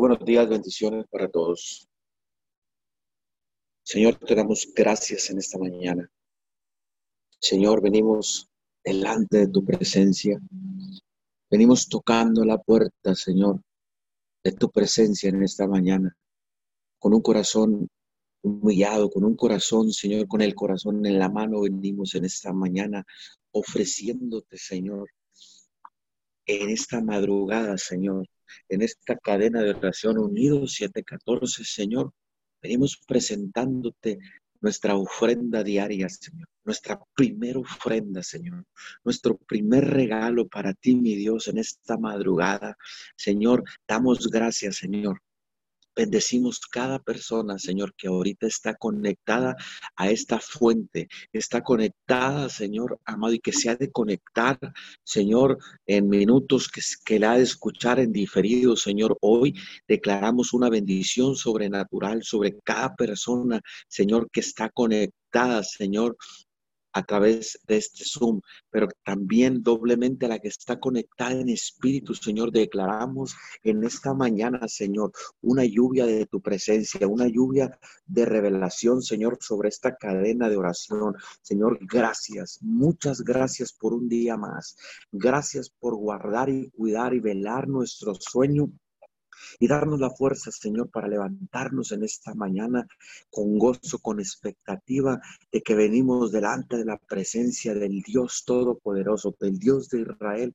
buenos días, bendiciones para todos. Señor, te damos gracias en esta mañana. Señor, venimos delante de tu presencia. Venimos tocando la puerta, Señor, de tu presencia en esta mañana, con un corazón humillado, con un corazón, Señor, con el corazón en la mano, venimos en esta mañana ofreciéndote, Señor, en esta madrugada, Señor, en esta cadena de oración unidos 714, Señor, venimos presentándote nuestra ofrenda diaria, Señor, nuestra primera ofrenda, Señor, nuestro primer regalo para ti, mi Dios, en esta madrugada. Señor, damos gracias, Señor, Bendecimos cada persona, Señor, que ahorita está conectada a esta fuente, está conectada, Señor amado, y que se ha de conectar, Señor, en minutos que, que la ha de escuchar en diferido, Señor. Hoy declaramos una bendición sobrenatural sobre cada persona, Señor, que está conectada, Señor, a través de este Zoom, pero también doblemente a la que está conectada en espíritu, Señor. Declaramos en esta mañana, Señor, una lluvia de tu presencia, una lluvia de revelación, Señor, sobre esta cadena de oración. Señor, gracias, muchas gracias por un día más. Gracias por guardar y cuidar y velar nuestro sueño y darnos la fuerza, Señor, para levantarnos en esta mañana con gozo, con expectativa de que venimos delante de la presencia del Dios Todopoderoso, del Dios de Israel,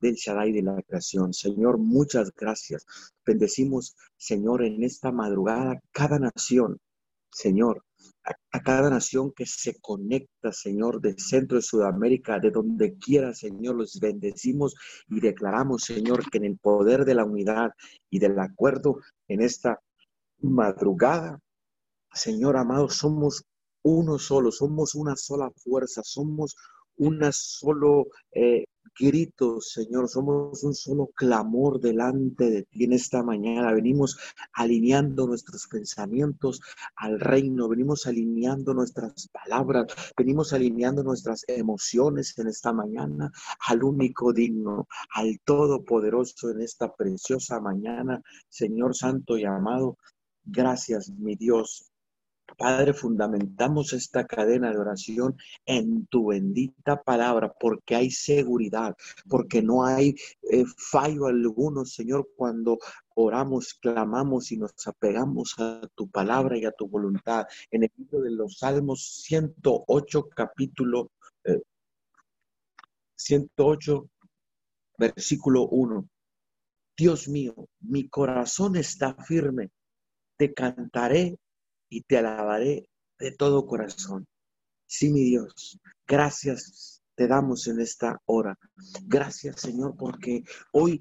del Shaddai de la creación. Señor, muchas gracias. Bendecimos, Señor, en esta madrugada cada nación, Señor, a, cada nación que se conecta, Señor, de Centro de Sudamérica, de donde quiera, Señor, los bendecimos y declaramos, Señor, que en el poder de la unidad y del acuerdo en esta madrugada, Señor amado, somos uno solo, somos una sola fuerza, somos una solo eh, gritos, Señor, somos un solo clamor delante de ti en esta mañana. Venimos alineando nuestros pensamientos al reino, venimos alineando nuestras palabras, venimos alineando nuestras emociones en esta mañana al único digno, al todopoderoso en esta preciosa mañana, Señor Santo y amado. Gracias, mi Dios, Padre, fundamentamos esta cadena de oración en tu bendita palabra, porque hay seguridad, porque no hay eh, fallo alguno, Señor, cuando oramos, clamamos y nos apegamos a tu palabra y a tu voluntad. En el libro de los Salmos 108, capítulo 108, eh, versículo 1. Dios mío, mi corazón está firme, te cantaré y te alabaré de todo corazón. Sí, mi Dios, gracias te damos en esta hora. Gracias, Señor, porque hoy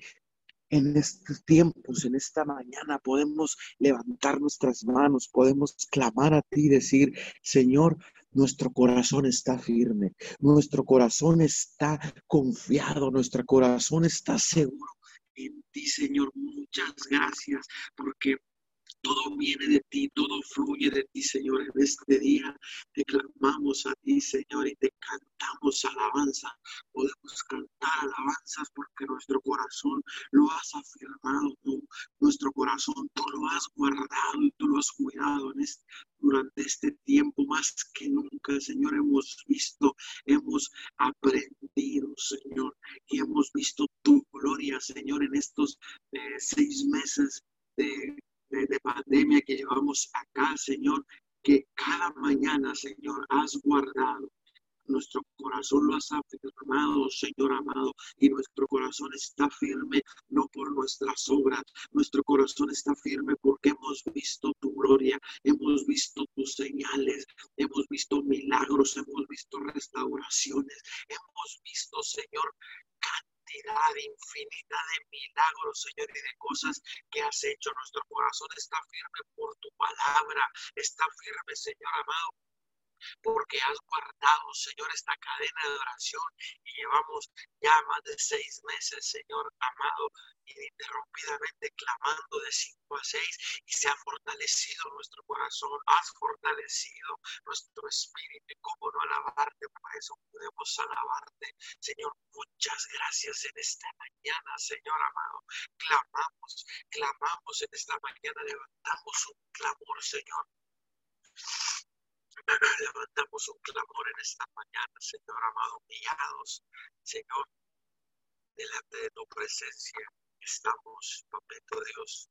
en estos tiempos, en esta mañana, podemos levantar nuestras manos, podemos clamar a ti y decir, Señor, nuestro corazón está firme, nuestro corazón está confiado, nuestro corazón está seguro en ti, Señor. Muchas gracias porque todo viene de ti, todo fluye de ti, Señor. En este día te clamamos a ti, Señor, y te cantamos alabanza. Podemos cantar alabanzas porque nuestro corazón lo has afirmado tú. Nuestro corazón tú lo has guardado y tú lo has cuidado en este, durante este tiempo más que nunca, Señor. Hemos visto, hemos aprendido, Señor, y hemos visto tu gloria, Señor, en estos eh, seis meses de de, pandemia que llevamos acá, Señor, que cada mañana, Señor, has guardado. Nuestro corazón lo has afirmado, Señor amado, y nuestro corazón está firme, no por nuestras obras, nuestro corazón está firme porque hemos visto tu gloria, hemos visto tus señales, hemos visto milagros, hemos visto restauraciones, hemos visto, Señor, infinita de milagros, Señor, y de cosas que has hecho. Nuestro corazón está firme por tu palabra, está firme, Señor amado, porque has guardado, Señor, esta cadena de oración y llevamos ya más de seis meses, Señor amado, ininterrumpidamente clamando de cinco a seis y se ha fortalecido nuestro corazón, has fortalecido nuestro espíritu cómo no alabarte, por eso podemos alabarte. Señor, muchas gracias en esta mañana, Señor amado. Clamamos, clamamos en esta mañana, levantamos un clamor, Señor. Levantamos un clamor en esta mañana, Señor amado, guiados, Señor, delante de tu presencia. Estamos, papito Dios,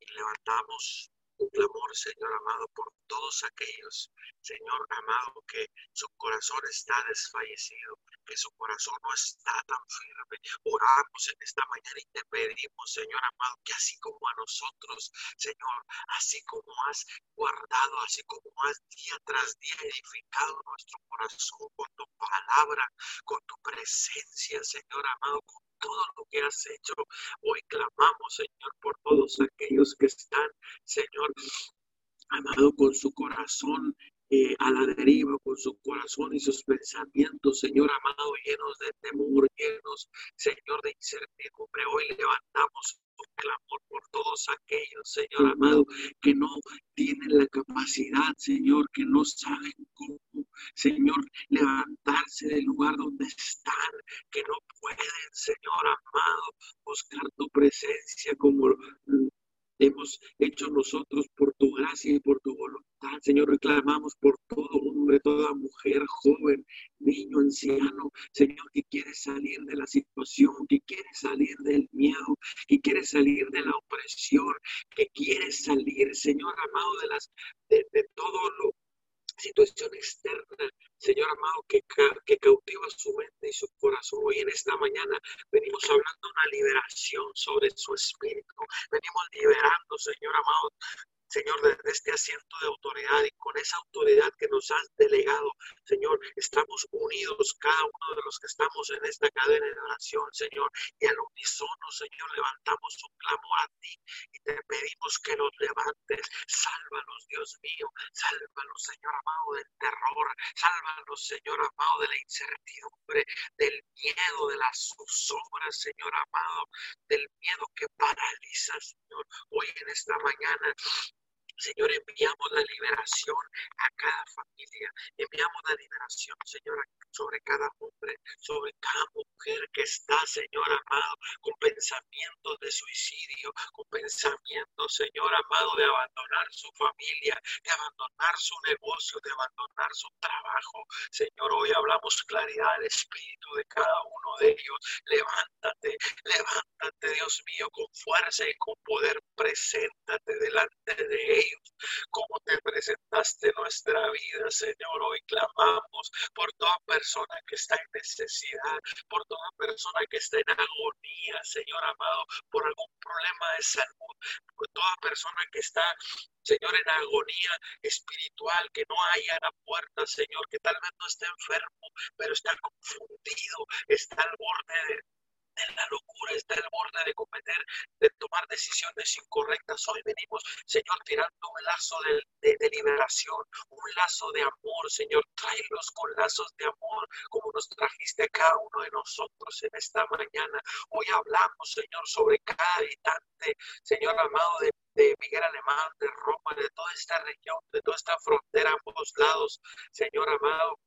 y levantamos un clamor, Señor amado, por todos aquellos, Señor amado, que su corazón está desfallecido, que su corazón no está tan firme. Oramos en esta mañana y te pedimos, Señor amado, que así como a nosotros, Señor, así como has guardado, así como has día tras día edificado nuestro corazón con tu palabra, con tu presencia, Señor amado, con todo lo que has hecho. Hoy clamamos, Señor, por todos aquellos que están, Señor, amado con su corazón eh, a la deriva con su corazón y sus pensamientos, Señor amado, llenos de temor, llenos, Señor, de incertidumbre. Hoy levantamos un clamor por todos aquellos, Señor amado, que no tienen la capacidad, Señor, que no saben cómo, Señor, levantarse del lugar donde están, que no pueden, Señor amado, buscar tu presencia como hemos hecho nosotros por tu gracia y por tu voluntad. Señor, reclamamos por todo hombre, toda mujer, joven, niño, anciano, Señor, que quiere salir de la situación, que quiere salir del miedo, que quiere salir de la opresión, que quiere salir, Señor amado, de las de, todo lo situación externa, Señor amado, que, que cautiva su mente y su corazón. Hoy en esta mañana venimos hablando de una liberación sobre su espíritu. Venimos liberando, Señor amado, Señor, desde este asiento de autoridad y con esa autoridad que nos has delegado, Señor, estamos unidos cada uno de los que estamos en esta cadena de oración, Señor, y al unísono, Señor, levantamos un clamor a ti y te pedimos que nos levantes. Sálvanos, Dios mío, sálvanos, Señor amado, del terror, sálvanos, Señor amado, de la incertidumbre, del miedo, de las zozobras, Señor amado, del miedo que paraliza, Señor. Hoy en esta mañana Señor, enviamos la liberación a cada familia, enviamos la liberación, Señor, sobre cada hombre, sobre cada mujer que está, Señor amado, con pensamientos de suicidio, con pensamientos, Señor amado, de abandonar su familia, de abandonar su negocio, de abandonar su trabajo. Señor, hoy hablamos claridad del espíritu de cada uno de ellos. Levántate, levántate, Dios mío, con fuerza y con poder, preséntate delante de ellos como te presentaste nuestra vida, Señor. Hoy clamamos por toda persona que está en necesidad, por toda persona que está en agonía, Señor amado, por algún problema de salud, por toda persona que está Señor, en agonía espiritual, que no haya la puerta, Señor, que tal vez no esté enfermo, pero está confundido, está al borde de, en la locura, está el borde de cometer, de tomar decisiones incorrectas. Hoy venimos, Señor, tirando un lazo de, de, liberación, un lazo de amor, Señor. Tráelos con lazos de amor, como nos trajiste a cada uno de nosotros en esta mañana. Hoy hablamos, Señor, sobre cada habitante, Señor amado, de de Miguel Alemán, de Roma, de toda esta región, de toda esta frontera, ambos lados, Señor amado,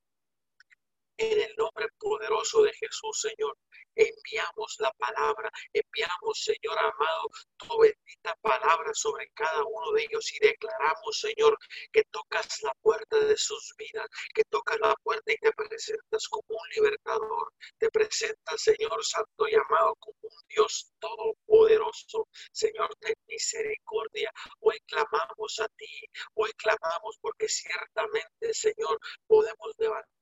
en el nombre poderoso de Jesús, Señor enviamos la palabra, enviamos, Señor amado, tu bendita palabra sobre cada uno de ellos y declaramos, Señor, que tocas la puerta de sus vidas, que tocas la puerta y te presentas como un libertador, te presentas, Señor Santo y amado, como un Dios todopoderoso, Señor, de misericordia. Hoy clamamos a ti, hoy clamamos porque ciertamente, Señor, podemos levantar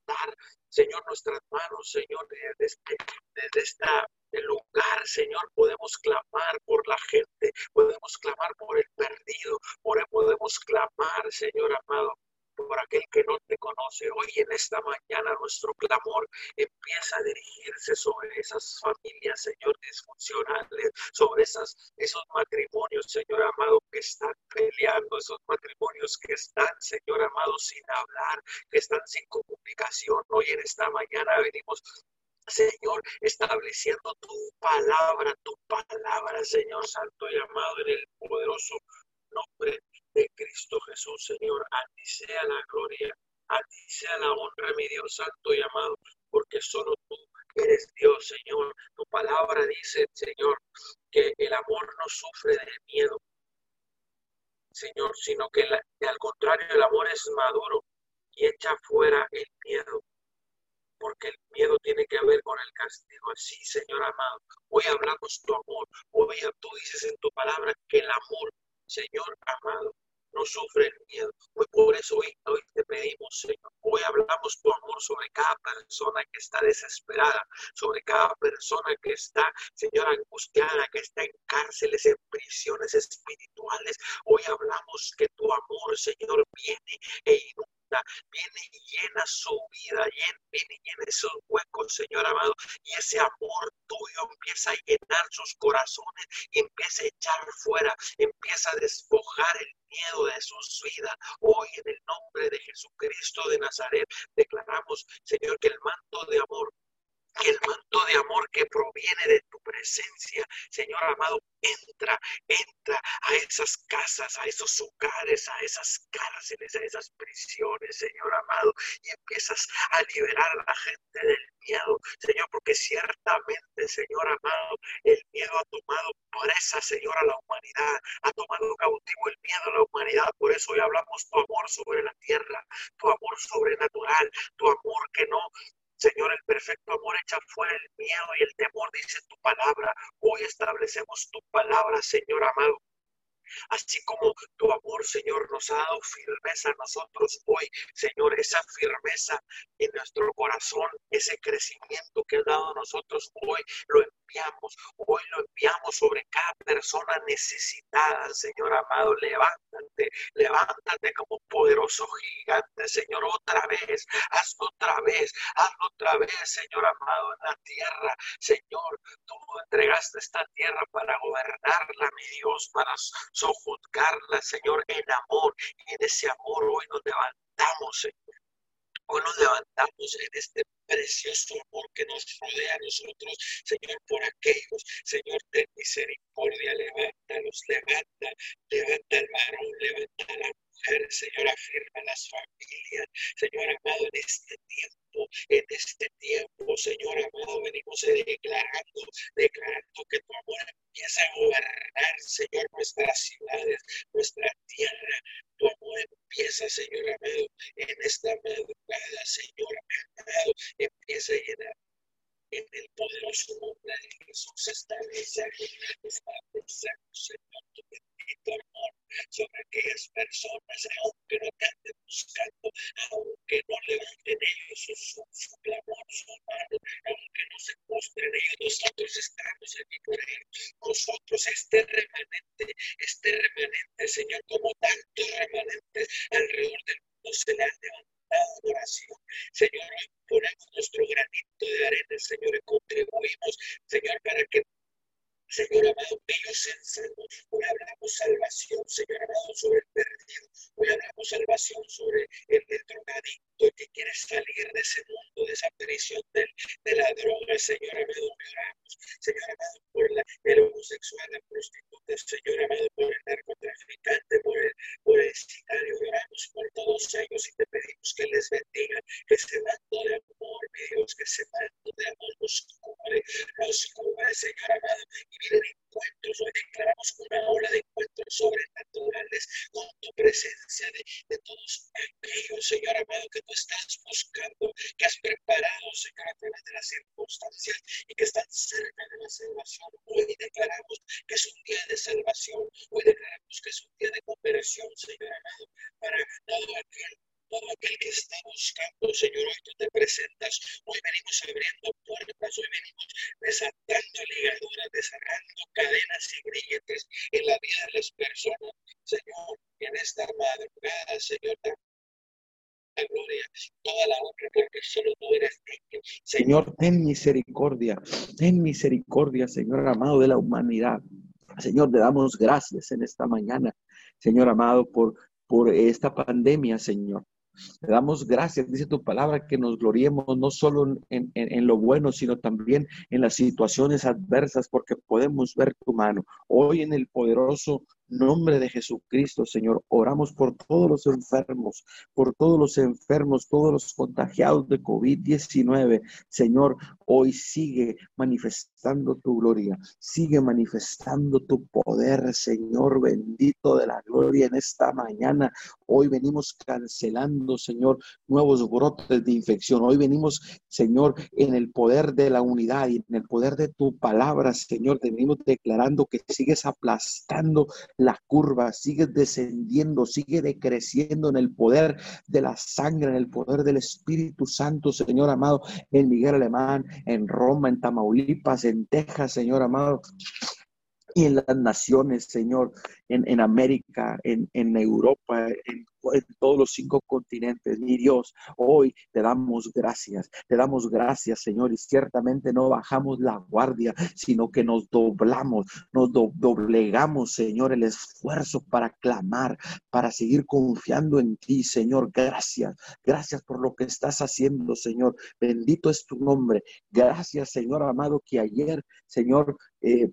Señor, nuestras manos, Señor, desde este, desde esta lugar, Señor, podemos clamar por la gente, podemos clamar por el perdido, podemos clamar, Señor amado, por aquel que no te conoce. Hoy en esta mañana nuestro clamor empieza a sobre esas familias, Señor, disfuncionales, sobre esas, esos matrimonios, Señor amado, que están peleando, esos matrimonios que están, Señor amado, sin hablar, que están sin comunicación. Hoy en esta mañana venimos Señor, estableciendo tu palabra, tu palabra, Señor Santo y amado, en el poderoso nombre de Cristo Jesús, Señor. A ti sea la gloria, a ti sea la honra, mi Dios Santo y amado, porque solo tú eres Dios, Señor. Tu palabra dice, Señor, que el amor no sufre de miedo, Señor, sino que al contrario, el amor es maduro y echa fuera el miedo porque el miedo tiene que ver con el castigo. Así, Señor amado, hoy hablamos tu amor. Hoy tú dices en tu palabra que el amor, Señor amado, no sufre el miedo. Hoy por eso hoy, hoy te pedimos, Señor, hoy hablamos tu amor sobre cada persona que está desesperada, sobre cada persona que está, Señor, angustiada, que está en cárceles, en prisiones espirituales. Hoy hablamos que tu amor, Señor, viene e viene y llena su vida, viene y llena esos huecos, Señor amado, y ese amor tuyo empieza a llenar sus corazones, empieza a echar fuera, empieza a despojar el miedo de sus vidas. Hoy en el nombre de Jesucristo de Nazaret declaramos, Señor, que el manto de amor que el manto de amor que proviene de tu presencia, Señor amado, entra, entra a esas casas, a esos hogares, a esas cárceles, a esas prisiones, Señor amado, y empiezas a liberar a la gente del miedo, Señor, porque ciertamente, Señor amado, el miedo ha tomado presa, Señor, a la humanidad, ha tomado cautivo el miedo a la humanidad, por eso hoy hablamos tu amor sobre la tierra, tu amor sobrenatural, tu amor que no Señor, el perfecto amor echa fuera el miedo y el temor, dice tu palabra. Hoy establecemos tu palabra, Señor amado. Así como tu amor, Señor, nos ha dado firmeza a nosotros hoy, Señor, esa firmeza en nuestro corazón, ese crecimiento que ha dado a nosotros hoy, lo enviamos, hoy lo enviamos sobre cada persona necesitada, Señor amado. Levántate, levántate como poderoso gigante, Señor, otra vez, hazlo otra vez, hazlo otra vez, Señor amado, en la tierra. Señor, tú entregaste esta tierra para gobernarla, mi Dios, para sojuzgarla, Señor, en amor. En ese amor hoy nos levantamos, Señor. Hoy nos levantamos en este precioso amor que nos rodea a nosotros, Señor, por aquellos, Señor, de misericordia, levántalos, levanta, levanta el varón, levanta la mujer, Señor, afirma las familias, Señor amado, en este tiempo, en este tiempo, Señor amado, venimos declarando, declarando que tu amor empieza a gobernar, Señor, nuestras ciudades, nuestra tierra, tu amor empieza, Señor amado, en esta madrugada, Señor amado, empieza a llenar en el poderoso nombre de Jesús establece Señor, tu bendito amor sobre aquellas personas, aunque no te anden buscando, aunque no levanten ellos su, su, su clamor, su mano, aunque no se postren ellos, nosotros estamos aquí por ellos. Nosotros, este remanente, este remanente, Señor, como tantos remanentes alrededor del mundo se le han levantado oración. Señor, hoy ponemos nuestro granito de arena, Señor, y contribuimos, Señor, para que Señor amado, ellos sean salvos. Hoy hablamos salvación, Señor amado, sobre el perdido. Hoy hablamos salvación sobre el, el drogadicto que quiere salir de ese mundo, de esa prisión de, de la droga, Señor amado. Oramos, Señor amado, por la, el homosexual, la prostituta, Señor amado, por el narcotraficante, por el, por el sicario. Oramos por todos ellos y te pedimos que les bendiga, que se mando de amor, mi Dios, que se mando de amor los cubre, los cubre, Señor amado vienen encuentros. Hoy declaramos una ola de encuentros sobrenaturales con tu presencia de, de todos aquellos, Señor amado, que tú estás buscando, que has preparado, Señor, a través de las circunstancias y que están cerca de la salvación. Hoy declaramos que es un día de salvación. Hoy declaramos que es un día de cooperación, Señor amado, para todo aquel todo aquel que está buscando, Señor, hoy tú te presentas. Hoy venimos abriendo puertas, hoy venimos desatando ligaduras, desatando cadenas y grilletes en la vida de las personas. Señor, en esta madrugada, Señor, la gloria, toda la honra, porque solo tú eres digno. Ten misericordia, ten misericordia, Señor amado de la humanidad. Señor, te damos gracias en esta mañana, Señor amado, por, por esta pandemia, Señor. Te damos gracias, dice tu palabra, que nos gloriemos no solo en, en, lo bueno, sino también en las situaciones adversas, porque podemos ver tu mano. Hoy en el poderoso nombre de Jesucristo, Señor, oramos por todos los enfermos, por todos los enfermos, todos los contagiados de COVID-19. Señor, hoy sigue manifestando tu gloria, sigue manifestando tu poder, Señor, bendito de la gloria en esta mañana. Hoy venimos cancelando, Señor, nuevos brotes de infección. Hoy venimos, Señor, en el poder de la unidad y en el poder de tu palabra, Señor, venimos declarando que sigues aplastando la curva, sigue descendiendo, sigue decreciendo en el poder de la sangre, en el poder del Espíritu Santo, Señor amado, en Miguel Alemán, en Roma, en Tamaulipas, en Texas, Señor amado y en las naciones, Señor, en, en América, en, en Europa, en, todos los cinco continentes. Mi Dios, hoy te damos gracias, te damos gracias, Señor, y ciertamente no bajamos la guardia, sino que nos doblamos, nos do, doblegamos, Señor, el esfuerzo para clamar, para seguir confiando en ti, Señor. Gracias, gracias por lo que estás haciendo, Señor. Bendito es tu nombre. Gracias, Señor amado, que ayer, Señor, eh,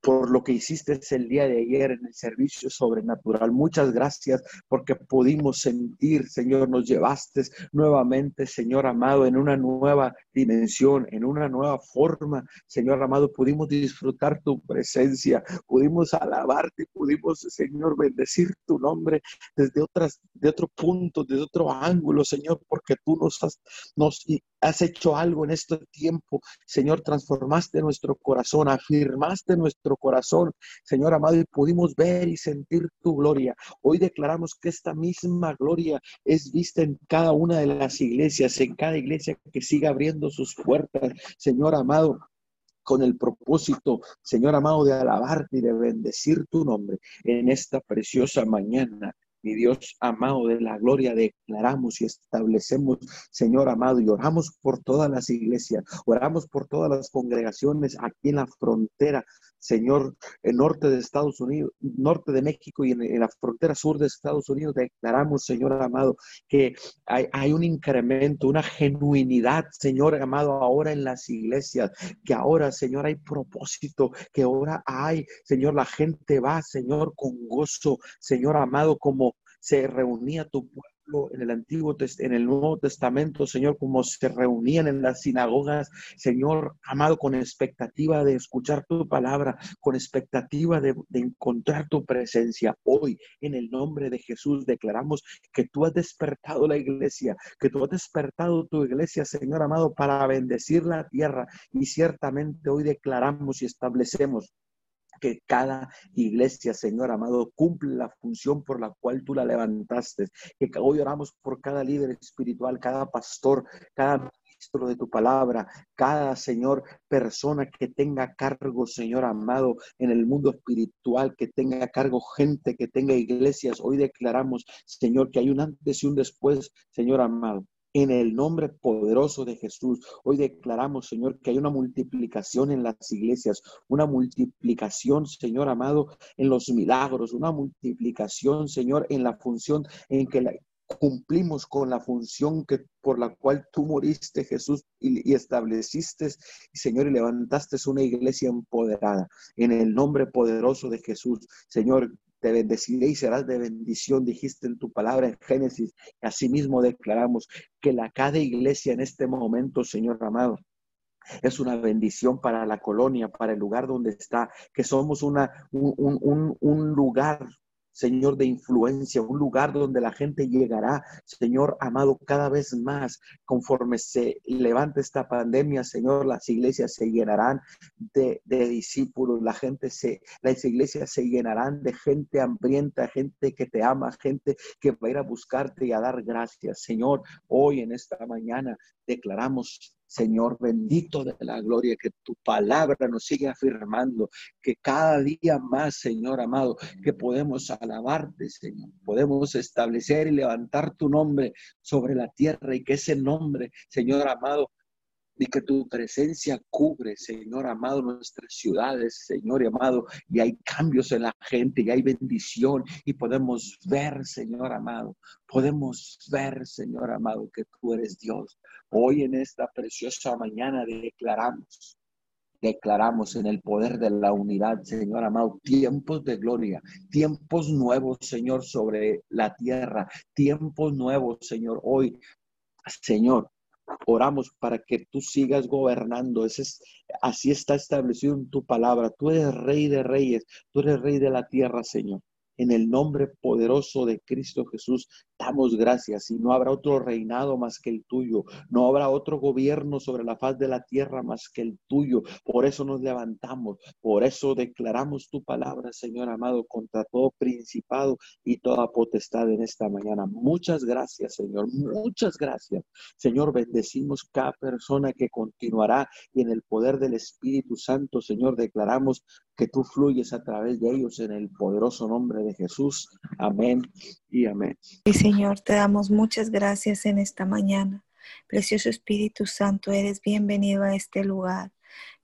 por lo que hiciste el día de ayer en el servicio sobrenatural. Muchas gracias porque pudimos sentir, Señor, nos llevaste nuevamente, Señor amado, en una nueva dimensión, en una nueva forma. Señor amado, pudimos disfrutar tu presencia, pudimos alabarte, pudimos, Señor, bendecir tu nombre desde otras, de otro punto, desde otro ángulo, Señor, porque tú nos has, nos has hecho algo en este tiempo. Señor, transformaste nuestro corazón, afirmaste nuestro corazón, Señor amado, y pudimos ver y sentir tu gloria. Hoy declaramos que esta misma gloria es vista en cada una de las iglesias, en cada iglesia que siga abriendo sus puertas, Señor amado con el propósito, Señor amado, de alabarte y de bendecir tu nombre en esta preciosa mañana mi Dios amado de la gloria, declaramos y establecemos, Señor amado, y oramos por todas las iglesias, oramos por todas las congregaciones aquí en la frontera, Señor, en norte de Estados Unidos, norte de México y en, la frontera sur de Estados Unidos, declaramos, Señor amado, que hay, hay un incremento, una genuinidad, Señor amado, ahora en las iglesias, que ahora, Señor, hay propósito, que ahora hay, Señor, la gente va, Señor, con gozo, Señor amado, como se reunía tu pueblo en el Antiguo en el Nuevo Testamento, Señor, como se reunían en las sinagogas, Señor, amado, con expectativa de escuchar tu palabra, con expectativa de, de encontrar tu presencia. Hoy, en el nombre de Jesús, declaramos que tú has despertado la iglesia, que tú has despertado tu iglesia, Señor amado, para bendecir la tierra. Y ciertamente hoy declaramos y establecemos que cada iglesia, Señor amado, cumple la función por la cual tú la levantaste. Que hoy oramos por cada líder espiritual, cada pastor, cada ministro de tu palabra, cada Señor persona que tenga cargo, Señor amado, en el mundo espiritual, que tenga cargo gente, que tenga iglesias. Hoy declaramos, Señor, que hay un antes y un después, Señor amado en el nombre poderoso de Jesús. Hoy declaramos, Señor, que hay una multiplicación en las iglesias, una multiplicación, Señor amado, en los milagros, una multiplicación, Señor, en la función en que cumplimos con la función que por la cual tú moriste, Jesús, y, y, estableciste, Señor, y levantaste una iglesia empoderada. En el nombre poderoso de Jesús, Señor, te bendeciré y serás de bendición, dijiste en tu palabra en Génesis. Asimismo declaramos que la cada iglesia en este momento, Señor amado, es una bendición para la colonia, para el lugar donde está, que somos una, un, un, un lugar Señor, de influencia, un lugar donde la gente llegará, Señor amado, cada vez más conforme se levante esta pandemia, Señor, las iglesias se llenarán de, discípulos, la gente se, las iglesias se llenarán de gente hambrienta, gente que te ama, gente que va a ir a buscarte y a dar gracias. Señor, hoy en esta mañana declaramos Señor bendito de la gloria, que tu palabra nos sigue afirmando, que cada día más, Señor amado, que podemos alabarte, Señor, podemos establecer y levantar tu nombre sobre la tierra y que ese nombre, Señor amado, y que tu presencia cubre, Señor amado, nuestras ciudades, Señor amado, y hay cambios en la gente, y hay bendición, y podemos ver, Señor amado, podemos ver, Señor amado, que tú eres Dios. Hoy en esta preciosa mañana declaramos declaramos en el poder de la unidad, Señor amado, tiempos de gloria, tiempos nuevos, Señor, sobre la tierra, tiempos nuevos, Señor, hoy, Señor, oramos para que tú sigas gobernando. Ese es, así está establecido en tu palabra. Tú eres rey de reyes, tú eres rey de la tierra, Señor. En el nombre poderoso de Cristo Jesús, damos gracias y no habrá otro reinado más que el tuyo, no habrá otro gobierno sobre la faz de la tierra más que el tuyo. Por eso nos levantamos, por eso declaramos tu palabra, Señor amado, contra todo principado y toda potestad en esta mañana. Muchas gracias, Señor, muchas gracias. Señor, bendecimos cada persona que continuará y en el poder del Espíritu Santo, Señor, declaramos que tú fluyes a través de ellos en el poderoso nombre de Jesús. Amén y amén. Señor, te damos muchas gracias en esta mañana. Precioso Espíritu Santo, eres bienvenido a este lugar.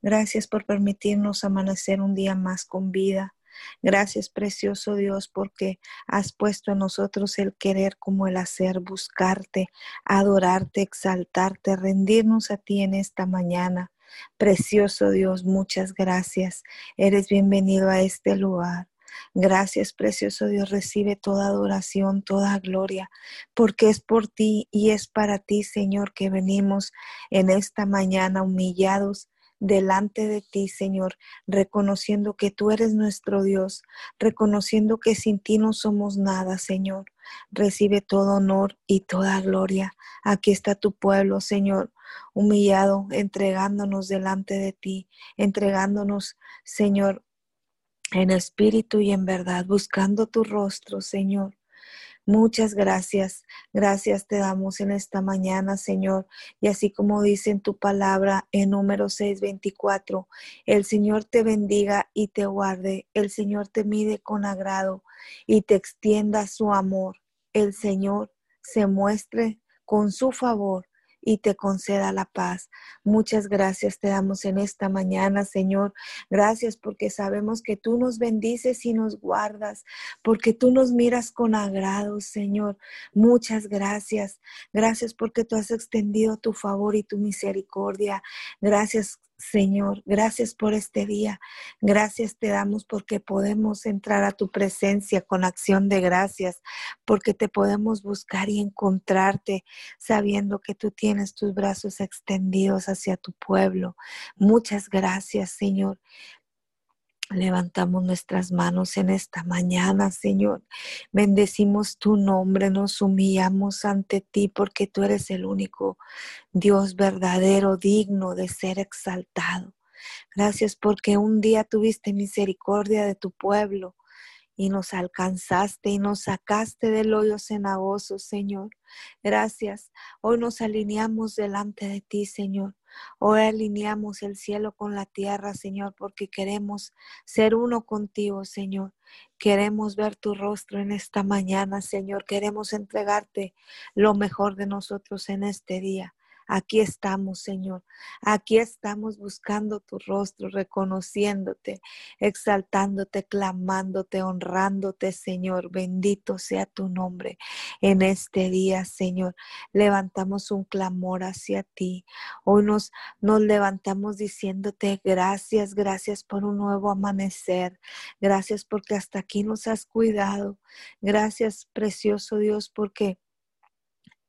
Gracias por permitirnos amanecer un día más con vida. Gracias, precioso Dios, porque has puesto en nosotros el querer como el hacer, buscarte, adorarte, exaltarte, rendirnos a ti en esta mañana. Precioso Dios, muchas gracias. Eres bienvenido a este lugar. Gracias, precioso Dios, recibe toda adoración, toda gloria, porque es por ti y es para ti, Señor, que venimos en esta mañana humillados delante de ti, Señor, reconociendo que tú eres nuestro Dios, reconociendo que sin ti no somos nada, Señor. Recibe todo honor y toda gloria. Aquí está tu pueblo, Señor, humillado, entregándonos delante de ti, entregándonos, Señor, en espíritu y en verdad, buscando tu rostro, Señor. Muchas gracias. Gracias te damos en esta mañana, Señor. Y así como dice en tu palabra en número 6:24, el Señor te bendiga y te guarde. El Señor te mide con agrado y te extienda su amor. El Señor se muestre con su favor y te conceda la paz. Muchas gracias te damos en esta mañana, Señor. Gracias porque sabemos que tú nos bendices y nos guardas, porque tú nos miras con agrado, Señor. Muchas gracias. Gracias porque tú has extendido tu favor y tu misericordia. Gracias Señor, gracias por este día. Gracias te damos porque podemos entrar a tu presencia con acción de gracias, porque te podemos buscar y encontrarte sabiendo que tú tienes tus brazos extendidos hacia tu pueblo. Muchas gracias, Señor. Levantamos nuestras manos en esta mañana, Señor. Bendecimos tu nombre, nos humillamos ante ti porque tú eres el único Dios verdadero, digno de ser exaltado. Gracias porque un día tuviste misericordia de tu pueblo y nos alcanzaste y nos sacaste del hoyo cenagoso, Señor. Gracias. Hoy nos alineamos delante de ti, Señor. Hoy alineamos el cielo con la tierra, Señor, porque queremos ser uno contigo, Señor. Queremos ver tu rostro en esta mañana, Señor. Queremos entregarte lo mejor de nosotros en este día. Aquí estamos, Señor. Aquí estamos buscando tu rostro, reconociéndote, exaltándote, clamándote, honrándote, Señor. Bendito sea tu nombre en este día, Señor. Levantamos un clamor hacia ti. Hoy nos, levantamos diciéndote gracias, gracias por un nuevo amanecer. Gracias porque hasta aquí nos has cuidado. Gracias, precioso Dios, porque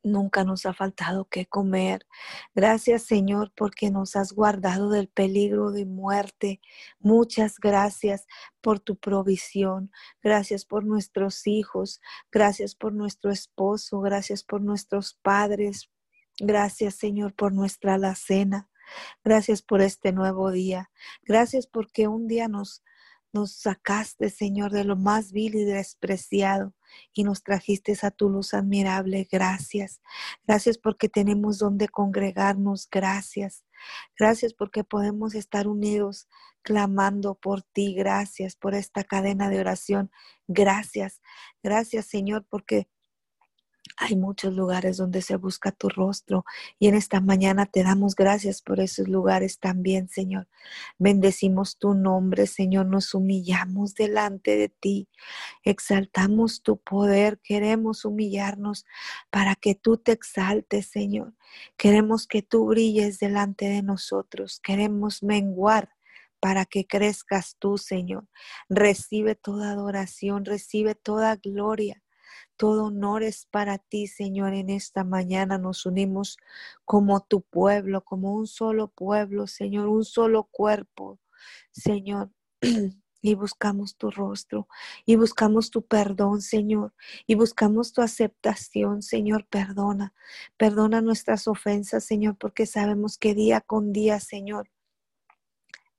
Nunca nos ha faltado que comer. Gracias Señor porque nos has guardado del peligro de muerte. Muchas gracias por tu provisión. Gracias por nuestros hijos. Gracias por nuestro esposo. Gracias por nuestros padres. Gracias Señor por nuestra alacena. Gracias por este nuevo día. Gracias porque un día nos, nos sacaste, Señor, de lo más vil y despreciado y nos trajiste a tu luz admirable. Gracias. Gracias porque tenemos donde congregarnos. Gracias. Gracias porque podemos estar unidos clamando por ti. Gracias por esta cadena de oración. Gracias. Gracias, Señor, porque Hay muchos lugares donde se busca tu rostro y en esta mañana te damos gracias por esos lugares también, Señor. Bendecimos tu nombre, Señor. Nos humillamos delante de ti. Exaltamos tu poder. Queremos humillarnos para que tú te exaltes, Señor. Queremos que tú brilles delante de nosotros. Queremos menguar para que crezcas tú, Señor. Recibe toda adoración, recibe toda gloria. Todo honor es para ti, Señor. En esta mañana nos unimos como tu pueblo, como un solo pueblo, Señor, un solo cuerpo, Señor. Y buscamos tu rostro, y buscamos tu perdón, Señor, y buscamos tu aceptación, Señor. Perdona, perdona nuestras ofensas, Señor, porque sabemos que día con día, Señor,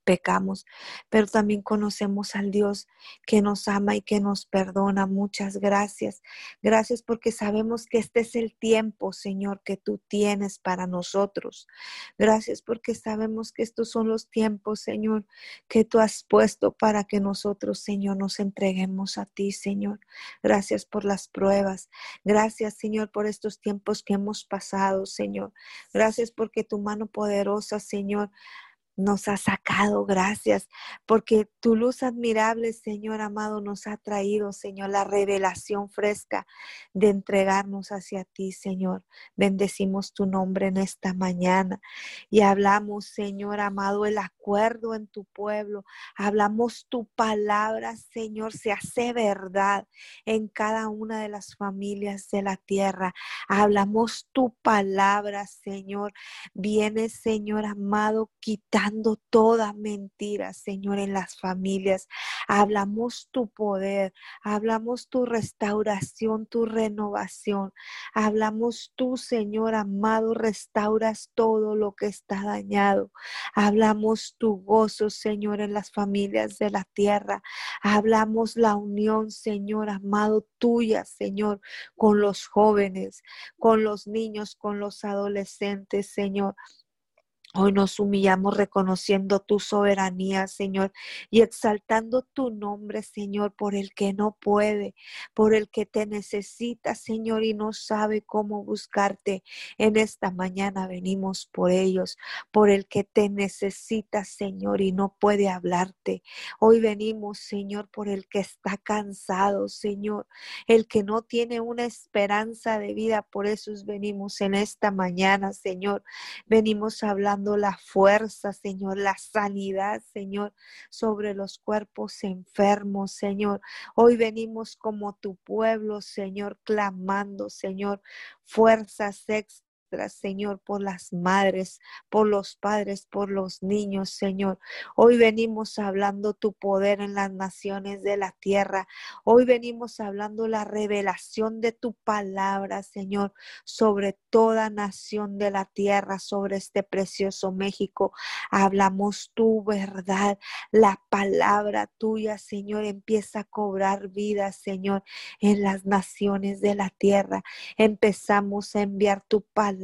pecamos, pero también conocemos al Dios que nos ama y que nos perdona. Muchas gracias. Gracias porque sabemos que este es el tiempo, Señor, que tú tienes para nosotros. Gracias porque sabemos que estos son los tiempos, Señor, que tú has puesto para que nosotros, Señor, nos entreguemos a ti, Señor. Gracias por las pruebas. Gracias, Señor, por estos tiempos que hemos pasado, Señor. Gracias porque tu mano poderosa, Señor, nos ha sacado. Gracias, porque tu luz admirable, Señor amado, nos ha traído, Señor, la revelación fresca de entregarnos hacia ti, Señor. Bendecimos tu nombre en esta mañana y hablamos, Señor amado, el acuerdo en tu pueblo. Hablamos tu palabra, Señor, se hace verdad en cada una de las familias de la tierra. Hablamos tu palabra, Señor. Viene, Señor amado, quitando toda mentira, Señor, en las familias. Hablamos tu poder, hablamos tu restauración, tu renovación. Hablamos tú, Señor amado, restauras todo lo que está dañado. Hablamos tu gozo, Señor, en las familias de la tierra. Hablamos la unión, Señor amado, tuya, Señor, con los jóvenes, con los niños, con los adolescentes, Señor. Hoy nos humillamos reconociendo tu soberanía, Señor, y exaltando tu nombre, Señor, por el que no puede, por el que te necesita, Señor, y no sabe cómo buscarte. En esta mañana venimos por ellos, por el que te necesita, Señor, y no puede hablarte. Hoy venimos, Señor, por el que está cansado, Señor, el que no tiene una esperanza de vida. Por eso venimos en esta mañana, Señor. Venimos hablando la fuerza, Señor, la sanidad, Señor, sobre los cuerpos enfermos, Señor. Hoy venimos como tu pueblo, Señor, clamando, Señor, fuerzas extra Señor, por las madres, por los padres, por los niños, Señor. Hoy venimos hablando tu poder en las naciones de la tierra. Hoy venimos hablando la revelación de tu palabra, Señor, sobre toda nación de la tierra, sobre este precioso México. Hablamos tu verdad, la palabra tuya, Señor, empieza a cobrar vida, Señor, en las naciones de la tierra. Empezamos a enviar tu palabra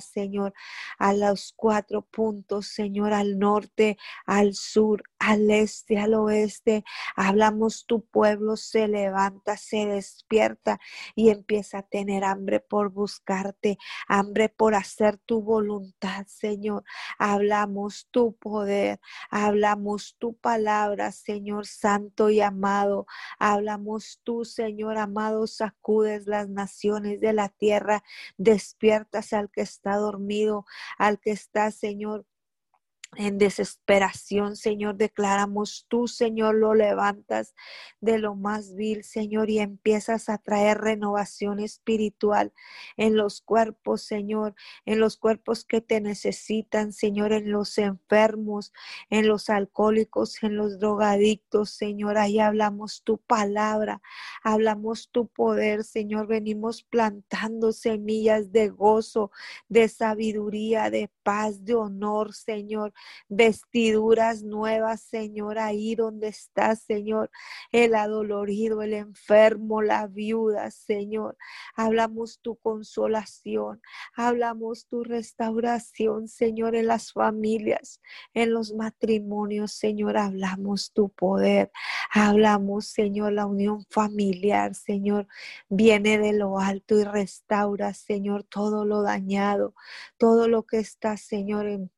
Señor, a los cuatro puntos, Señor, al norte, al sur, al este, al oeste. Hablamos, tu pueblo se levanta, se despierta y empieza a tener hambre por buscarte, hambre por hacer tu voluntad, Señor. Hablamos tu poder, hablamos tu palabra, Señor Santo y amado. Hablamos tú, Señor amado, sacudes las naciones de la tierra, despiertas al que está dormido, al que está, Señor, en desesperación, Señor, declaramos tú, Señor, lo levantas de lo más vil, Señor, y empiezas a traer renovación espiritual en los cuerpos, Señor, en los cuerpos que te necesitan, Señor, en los enfermos, en los alcohólicos, en los drogadictos, Señor, ahí hablamos tu palabra, hablamos tu poder, Señor, venimos plantando semillas de gozo, de sabiduría, de paz, de honor, Señor vestiduras nuevas, Señor, ahí donde estás, Señor, el adolorido, el enfermo, la viuda, Señor. Hablamos tu consolación, hablamos tu restauración, Señor, en las familias, en los matrimonios, Señor, hablamos tu poder, hablamos, Señor, la unión familiar, Señor, viene de lo alto y restaura, Señor, todo lo dañado, todo lo que está, Señor, en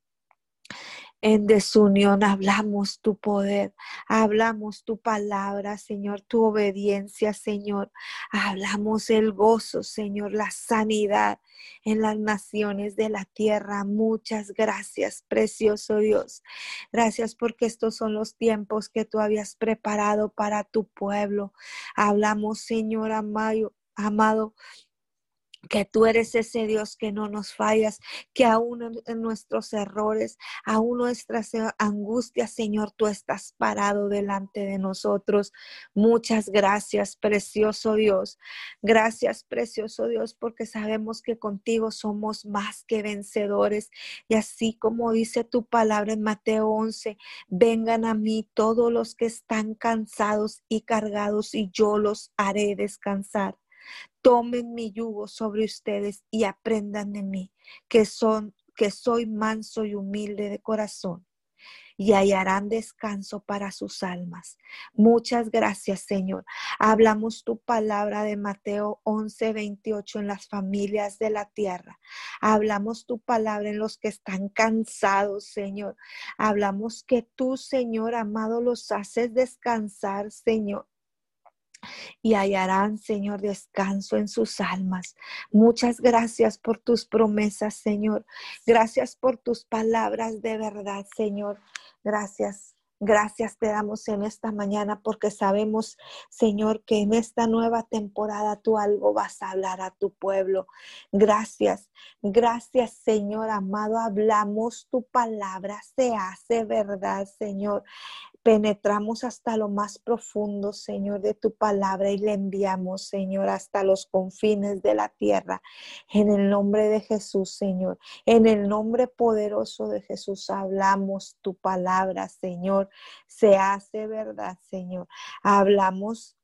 en desunión hablamos tu poder, hablamos tu palabra, Señor, tu obediencia, Señor. Hablamos el gozo, Señor, la sanidad en las naciones de la tierra. Muchas gracias, precioso Dios. Gracias porque estos son los tiempos que tú habías preparado para tu pueblo. Hablamos, Señor amado, amado que tú eres ese Dios que no nos fallas, que aún en nuestros errores, aún nuestras angustias, Señor, tú estás parado delante de nosotros. Muchas gracias, precioso Dios. Gracias, precioso Dios, porque sabemos que contigo somos más que vencedores. Y así como dice tu palabra en Mateo 11, vengan a mí todos los que están cansados y cargados y yo los haré descansar. Tomen mi yugo sobre ustedes y aprendan de mí, que son que soy manso y humilde de corazón, y hallarán descanso para sus almas. Muchas gracias, Señor. Hablamos tu palabra de Mateo 11, 28 en las familias de la tierra. Hablamos tu palabra en los que están cansados, Señor. Hablamos que tú, Señor amado, los haces descansar, Señor y hallarán, Señor, descanso en sus almas. Muchas gracias por tus promesas, Señor. Gracias por tus palabras de verdad, Señor. Gracias. Gracias te damos en esta mañana porque sabemos, Señor, que en esta nueva temporada tú algo vas a hablar a tu pueblo. Gracias, gracias, Señor amado. Hablamos tu palabra, se hace verdad, Señor penetramos hasta lo más profundo, Señor, de tu palabra y le enviamos, Señor, hasta los confines de la tierra. En el nombre de Jesús, Señor, en el nombre poderoso de Jesús hablamos tu palabra, Señor. Se hace verdad, Señor. Hablamos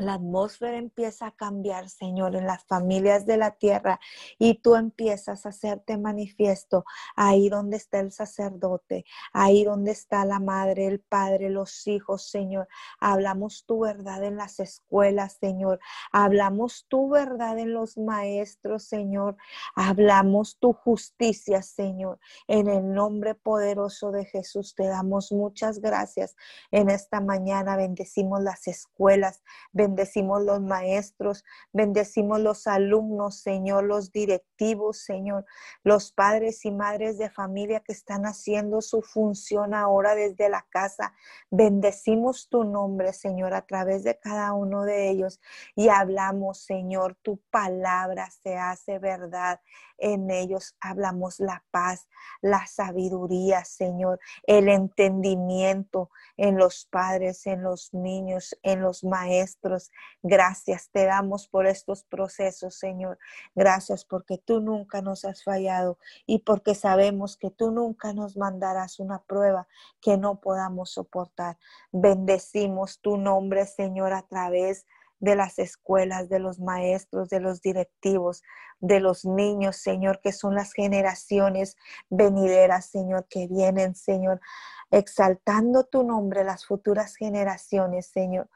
la atmósfera empieza a cambiar, Señor, en las familias de la tierra y tú empiezas a hacerte manifiesto ahí donde está el sacerdote, ahí donde está la madre, el padre, los hijos, Señor. Hablamos tu verdad en las escuelas, Señor. Hablamos tu verdad en los maestros, Señor. Hablamos tu justicia, Señor. En el nombre poderoso de Jesús te damos muchas gracias en esta mañana. Bendecimos las escuelas bendecimos los maestros, bendecimos los alumnos, Señor, los directivos, Señor, los padres y madres de familia que están haciendo su función ahora desde la casa. Bendecimos tu nombre, Señor, a través de cada uno de ellos y hablamos, Señor, tu palabra se hace verdad en ellos hablamos la paz, la sabiduría, Señor, el entendimiento en los padres, en los niños, en los maestros. Gracias te damos por estos procesos, Señor. Gracias porque tú nunca nos has fallado y porque sabemos que tú nunca nos mandarás una prueba que no podamos soportar. Bendecimos tu nombre, Señor, a través de las escuelas, de los maestros, de los directivos, de los niños, Señor, que son las generaciones venideras, Señor, que vienen, Señor, exaltando tu nombre, las futuras generaciones, Señor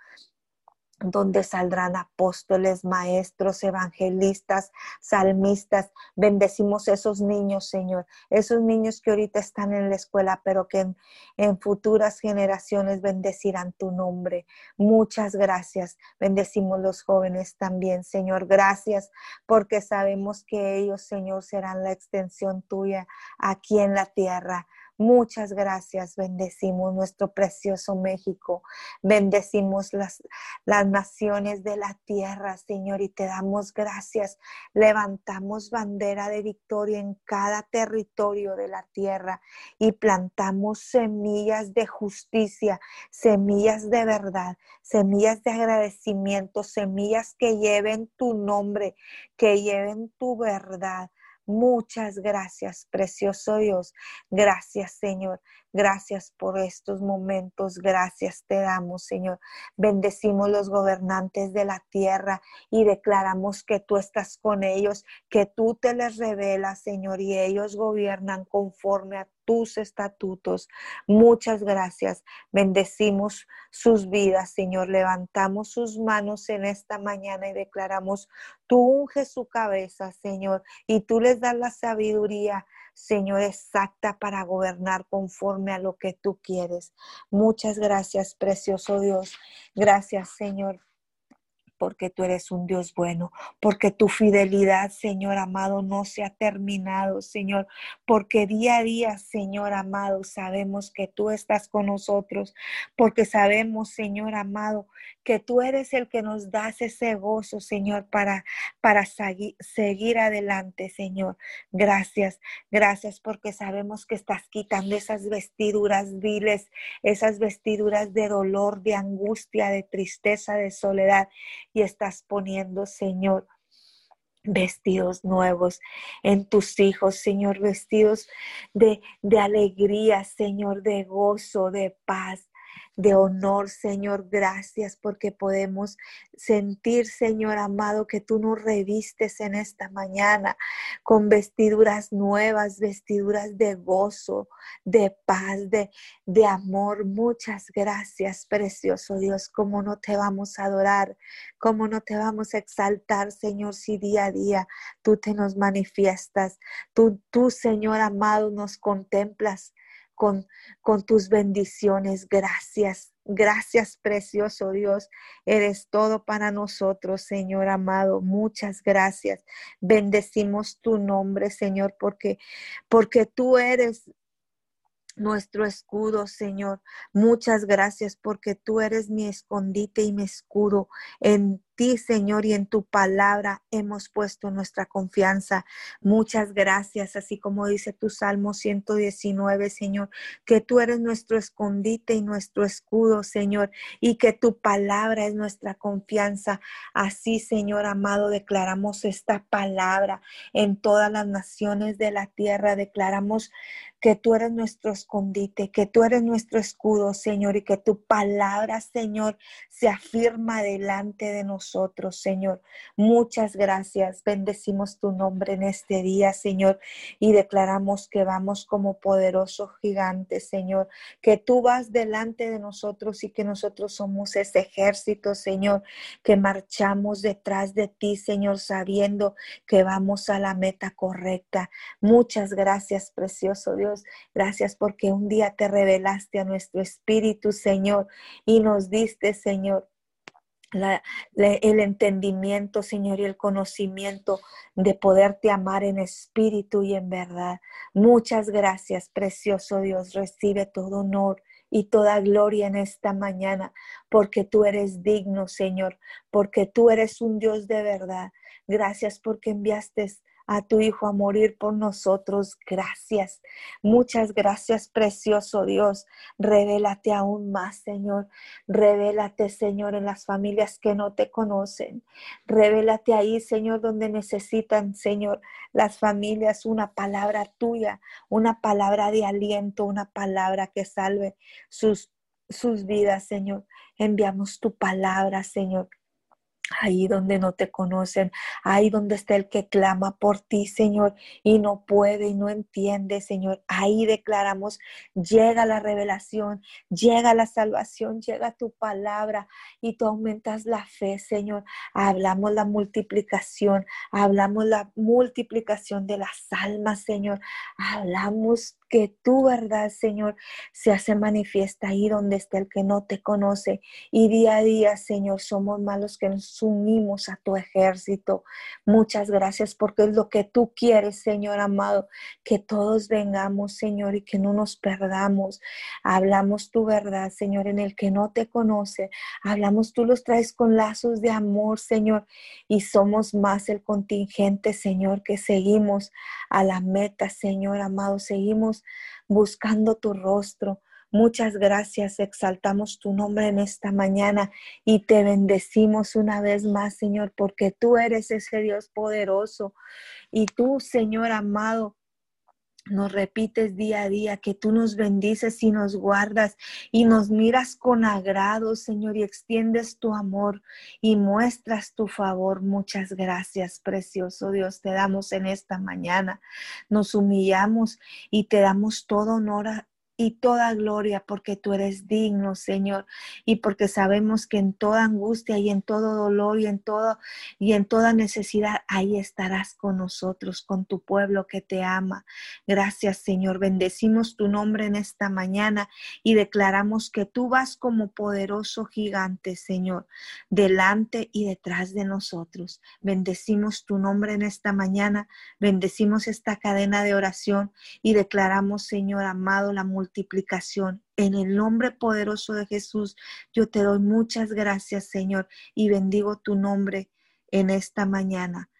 donde saldrán apóstoles, maestros, evangelistas, salmistas. Bendecimos esos niños, Señor, esos niños que ahorita están en la escuela, pero que en, futuras generaciones bendecirán tu nombre. Muchas gracias. Bendecimos los jóvenes también, Señor. Gracias porque sabemos que ellos, Señor, serán la extensión tuya aquí en la tierra. Muchas gracias. Bendecimos nuestro precioso México. Bendecimos las, las naciones de la tierra, Señor, y te damos gracias. Levantamos bandera de victoria en cada territorio de la tierra y plantamos semillas de justicia, semillas de verdad, semillas de agradecimiento, semillas que lleven tu nombre, que lleven tu verdad Muchas gracias, precioso Dios. Gracias, Señor. Gracias por estos momentos. Gracias te damos, Señor. Bendecimos los gobernantes de la tierra y declaramos que tú estás con ellos, que tú te les revelas, Señor, y ellos gobiernan conforme a tus estatutos. Muchas gracias. Bendecimos sus vidas, Señor. Levantamos sus manos en esta mañana y declaramos, tú unges su cabeza, Señor, y tú les das la sabiduría. Señor, exacta para gobernar conforme a lo que tú quieres. Muchas gracias, precioso Dios. Gracias, Señor, porque tú eres un Dios bueno, porque tu fidelidad, Señor amado, no se ha terminado, Señor, porque día a día, Señor amado, sabemos que tú estás con nosotros, porque sabemos, Señor amado, que tú eres el que nos das ese gozo, Señor, para, para seguir adelante, Señor. Gracias, gracias porque sabemos que estás quitando esas vestiduras viles, esas vestiduras de dolor, de angustia, de tristeza, de soledad y estás poniendo, Señor, vestidos nuevos en tus hijos, Señor, vestidos de, de alegría, Señor, de gozo, de paz, de honor, Señor. Gracias porque podemos sentir, Señor amado, que tú nos revistes en esta mañana con vestiduras nuevas, vestiduras de gozo, de paz, de, de amor. Muchas gracias, precioso Dios. ¿Cómo no te vamos a adorar? ¿Cómo no te vamos a exaltar, Señor, si día a día tú te nos manifiestas? Tú, tú Señor amado, nos contemplas con, con tus bendiciones. Gracias. Gracias, precioso Dios. Eres todo para nosotros, Señor amado. Muchas gracias. Bendecimos tu nombre, Señor, porque porque tú eres nuestro escudo, Señor. Muchas gracias porque tú eres mi escondite y mi escudo. En ti, Señor, y en tu palabra hemos puesto nuestra confianza. Muchas gracias, así como dice tu Salmo 119, Señor, que tú eres nuestro escondite y nuestro escudo, Señor, y que tu palabra es nuestra confianza. Así, Señor amado, declaramos esta palabra en todas las naciones de la tierra. Declaramos que tú eres nuestro escondite, que tú eres nuestro escudo, Señor, y que tu palabra, Señor, se afirma delante de nosotros Señor. Muchas gracias. Bendecimos tu nombre en este día, Señor, y declaramos que vamos como poderoso gigante, Señor, que tú vas delante de nosotros y que nosotros somos ese ejército, Señor, que marchamos detrás de ti, Señor, sabiendo que vamos a la meta correcta. Muchas gracias, precioso Dios. Gracias porque un día te revelaste a nuestro espíritu, Señor, y nos diste, Señor, el entendimiento, Señor, y el conocimiento de poderte amar en espíritu y en verdad. Muchas gracias, precioso Dios. Recibe todo honor y toda gloria en esta mañana, porque tú eres digno, Señor, porque tú eres un Dios de verdad. Gracias porque enviaste a tu Hijo a morir por nosotros. Gracias. Muchas gracias, precioso Dios. Revélate aún más, Señor. Revélate, Señor, en las familias que no te conocen. Revélate ahí, Señor, donde necesitan, Señor, las familias una palabra tuya, una palabra de aliento, una palabra que salve sus, sus vidas, Señor. Enviamos tu palabra, Señor Ahí donde no te conocen, ahí donde está el que clama por ti, Señor, y no puede y no entiende, Señor. Ahí declaramos, llega la revelación, llega la salvación, llega tu palabra y tú aumentas la fe, Señor. Hablamos la multiplicación, hablamos la multiplicación de las almas, Señor. Hablamos que tu verdad, Señor, se hace manifiesta ahí donde está el que no te conoce. Y día a día, Señor, somos malos que nos unimos a tu ejército. Muchas gracias porque es lo que tú quieres, Señor amado, que todos vengamos, Señor, y que no nos perdamos. Hablamos tu verdad, Señor, en el que no te conoce. Hablamos, tú los traes con lazos de amor, Señor, y somos más el contingente, Señor, que seguimos a la meta, Señor amado. Seguimos buscando tu rostro, Muchas gracias, exaltamos tu nombre en esta mañana y te bendecimos una vez más, Señor, porque tú eres ese Dios poderoso y tú, Señor amado, nos repites día a día que tú nos bendices y nos guardas y nos miras con agrado, Señor, y extiendes tu amor y muestras tu favor. Muchas gracias, precioso Dios, te damos en esta mañana. Nos humillamos y te damos todo honor y toda gloria porque tú eres digno, Señor, y porque sabemos que en toda angustia y en todo dolor y en todo y en toda necesidad ahí estarás con nosotros, con tu pueblo que te ama. Gracias, Señor. Bendecimos tu nombre en esta mañana y declaramos que tú vas como poderoso gigante, Señor, delante y detrás de nosotros. Bendecimos tu nombre en esta mañana, bendecimos esta cadena de oración y declaramos, Señor amado, la multiplicación. En el nombre poderoso de Jesús, yo te doy muchas gracias, Señor, y bendigo tu nombre en esta mañana.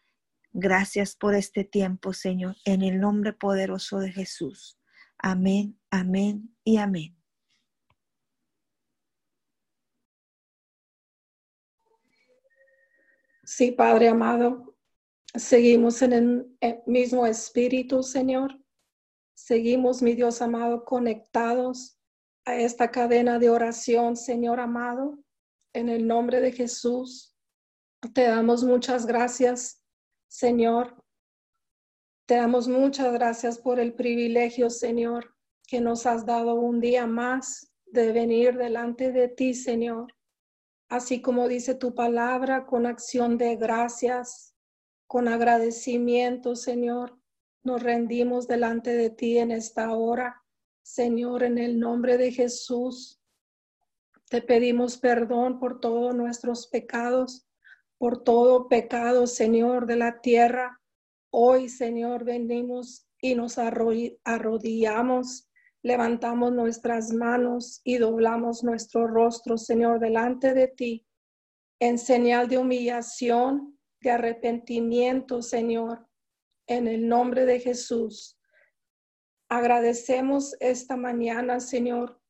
Gracias por este tiempo, Señor, en el nombre poderoso de Jesús. Amén, amén y amén. Sí, Padre amado, seguimos en el mismo espíritu, Señor. Seguimos, mi Dios amado, conectados a esta cadena de oración, Señor amado. En el nombre de Jesús, te damos muchas gracias, Señor. Te damos muchas gracias por el privilegio, Señor, que nos has dado un día más de venir delante de ti, Señor. Así como dice tu palabra, con acción de gracias, con agradecimiento, Señor nos rendimos delante de ti en esta hora. Señor, en el nombre de Jesús, te pedimos perdón por todos nuestros pecados, por todo pecado, Señor, de la tierra. Hoy, Señor, venimos y nos arrodillamos, levantamos nuestras manos y doblamos nuestro rostro, Señor, delante de ti, en señal de humillación, de arrepentimiento, Señor en el nombre de Jesús. Agradecemos esta mañana, Señor.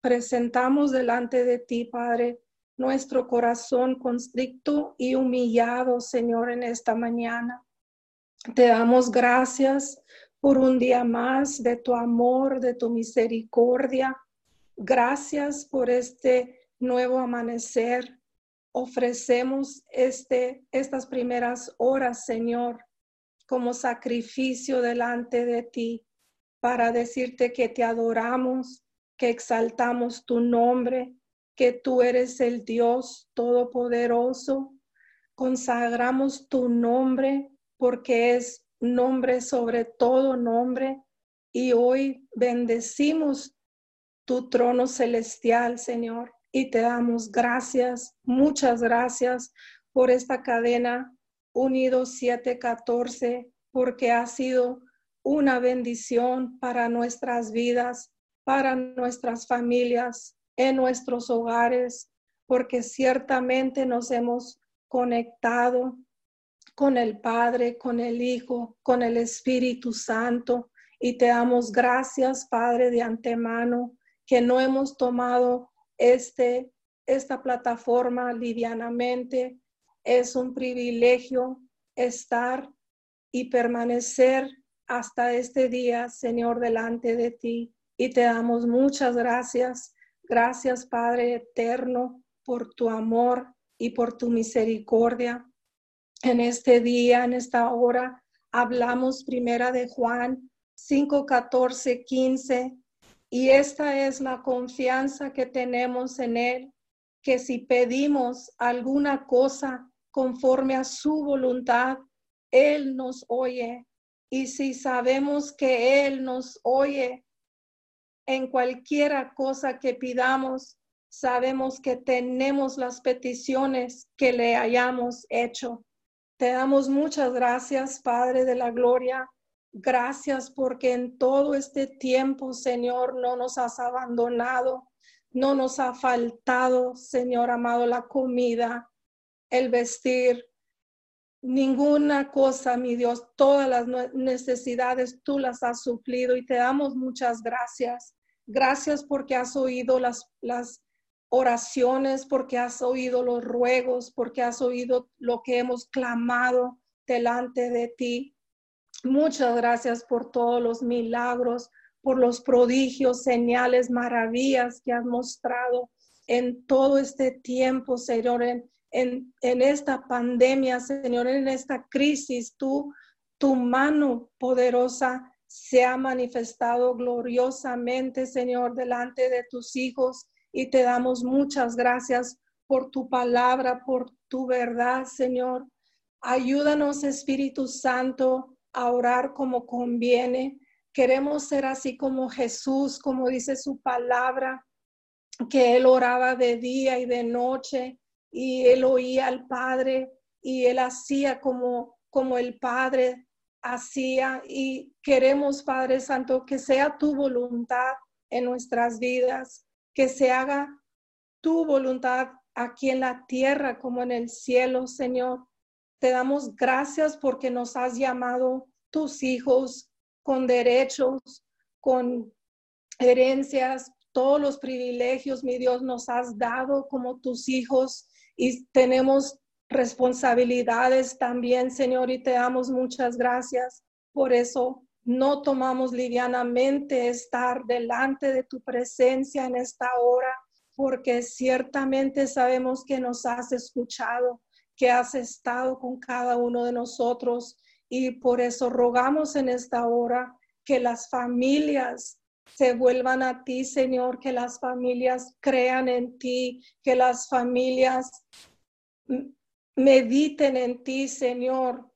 Presentamos delante de ti, Padre, nuestro corazón constricto y humillado, Señor, en esta mañana. Te damos gracias por un día más de tu amor, de tu misericordia. Gracias por este nuevo amanecer. Ofrecemos este, estas primeras horas, Señor, como sacrificio delante de ti para decirte que te adoramos, que exaltamos tu nombre, que tú eres el Dios todopoderoso. Consagramos tu nombre porque es nombre sobre todo nombre y hoy bendecimos tu trono celestial, Señor, y te damos gracias, muchas gracias por esta cadena Unidos 714, porque ha sido una bendición para nuestras vidas, para nuestras familias, en nuestros hogares, porque ciertamente nos hemos conectado con el Padre, con el Hijo, con el Espíritu Santo. Y te damos gracias, Padre, de antemano, que no hemos tomado este, esta plataforma livianamente, es un privilegio estar y permanecer hasta este día, Señor, delante de ti. Y te damos muchas gracias. Gracias, Padre eterno, por tu amor y por tu misericordia. En este día, en esta hora, hablamos primera de Juan 5, 14, 15. Y esta es la confianza que tenemos en Él, que si pedimos alguna cosa conforme a su voluntad, Él nos oye. Y si sabemos que Él nos oye en cualquiera cosa que pidamos, sabemos que tenemos las peticiones que le hayamos hecho. Te damos muchas gracias, Padre de la Gloria. Gracias porque en todo este tiempo, Señor, no nos has abandonado, no nos ha faltado, Señor amado, la comida, el vestir, ninguna cosa, mi Dios, todas las necesidades tú las has suplido y te damos muchas gracias. Gracias porque has oído las, las oraciones, porque has oído los ruegos, porque has oído lo que hemos clamado delante de ti. Muchas gracias por todos los milagros, por los prodigios, señales, maravillas que has mostrado en todo este tiempo, Señor, en, esta pandemia, Señor, en esta crisis. Tú, tu mano poderosa se ha manifestado gloriosamente, Señor, delante de tus hijos y te damos muchas gracias por tu palabra, por tu verdad, Señor. Ayúdanos, Espíritu Santo, a orar como conviene. Queremos ser así como Jesús, como dice su palabra, que él oraba de día y de noche y él oía al Padre y él hacía como como el Padre hacía y queremos, Padre Santo, que sea tu voluntad en nuestras vidas, que se haga tu voluntad aquí en la tierra como en el cielo, Señor. Te damos gracias porque nos has llamado tus hijos con derechos, con herencias, todos los privilegios, mi Dios, nos has dado como tus hijos y tenemos responsabilidades también, Señor, y te damos muchas gracias. Por eso no tomamos livianamente estar delante de tu presencia en esta hora, porque ciertamente sabemos que nos has escuchado, que has estado con cada uno de nosotros y por eso rogamos en esta hora que las familias se vuelvan a ti, Señor, que las familias crean en ti, que las familias mediten en ti, Señor,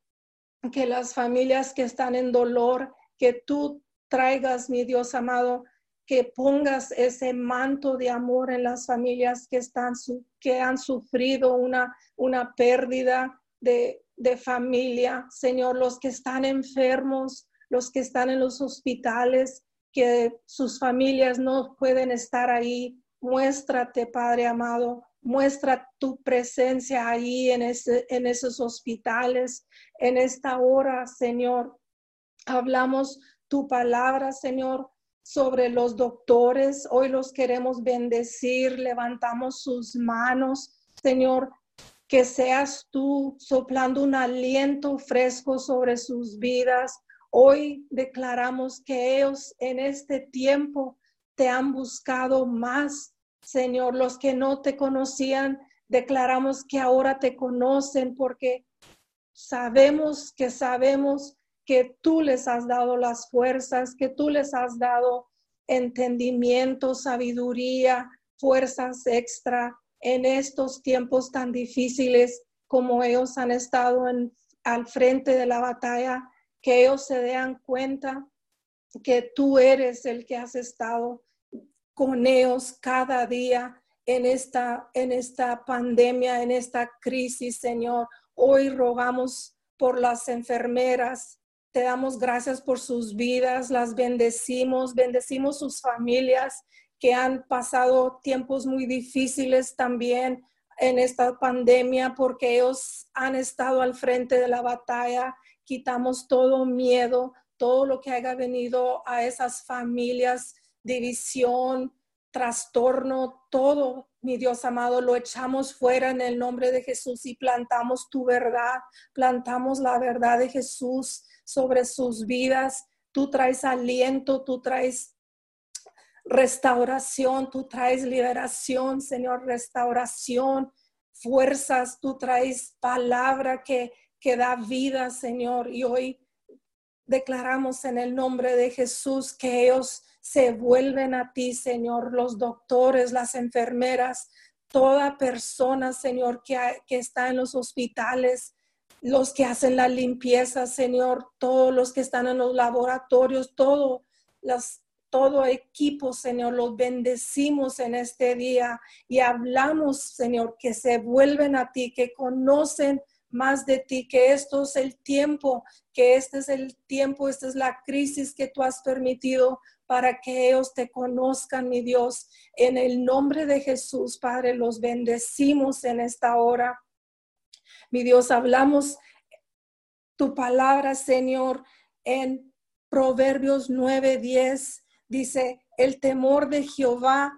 que las familias que están en dolor, que tú traigas, mi Dios amado, que pongas ese manto de amor en las familias que están que han sufrido una una pérdida de, de familia, Señor, los que están enfermos, los que están en los hospitales, que sus familias no pueden estar ahí. Muéstrate, Padre amado, Muestra tu presencia ahí en, ese, en esos hospitales. En esta hora, Señor, hablamos tu palabra, Señor, sobre los doctores. Hoy los queremos bendecir. Levantamos sus manos, Señor, que seas tú soplando un aliento fresco sobre sus vidas. Hoy declaramos que ellos en este tiempo te han buscado más Señor, los que no te conocían, declaramos que ahora te conocen porque sabemos que sabemos que tú les has dado las fuerzas, que tú les has dado entendimiento, sabiduría, fuerzas extra en estos tiempos tan difíciles como ellos han estado en, al frente de la batalla, que ellos se den cuenta que tú eres el que has estado con ellos cada día en esta, en esta pandemia, en esta crisis, Señor. Hoy rogamos por las enfermeras. Te damos gracias por sus vidas, las bendecimos, bendecimos sus familias que han pasado tiempos muy difíciles también en esta pandemia porque ellos han estado al frente de la batalla. Quitamos todo miedo, todo lo que haya venido a esas familias división, trastorno, todo, mi Dios amado, lo echamos fuera en el nombre de Jesús y plantamos tu verdad, plantamos la verdad de Jesús sobre sus vidas. Tú traes aliento, tú traes restauración, tú traes liberación, Señor, restauración, fuerzas, tú traes palabra que, que da vida, Señor. Y hoy declaramos en el nombre de Jesús que ellos se vuelven a ti, Señor, los doctores, las enfermeras, toda persona, Señor, que, está en los hospitales, los que hacen la limpieza, Señor, todos los que están en los laboratorios, todo, las, todo equipo, Señor, los bendecimos en este día y hablamos, Señor, que se vuelven a ti, que conocen más de ti, que esto es el tiempo, que este es el tiempo, esta es la crisis que tú has permitido para que ellos te conozcan, mi Dios. En el nombre de Jesús, Padre, los bendecimos en esta hora. Mi Dios, hablamos tu palabra, Señor, en Proverbios 9:10. Dice, el temor de Jehová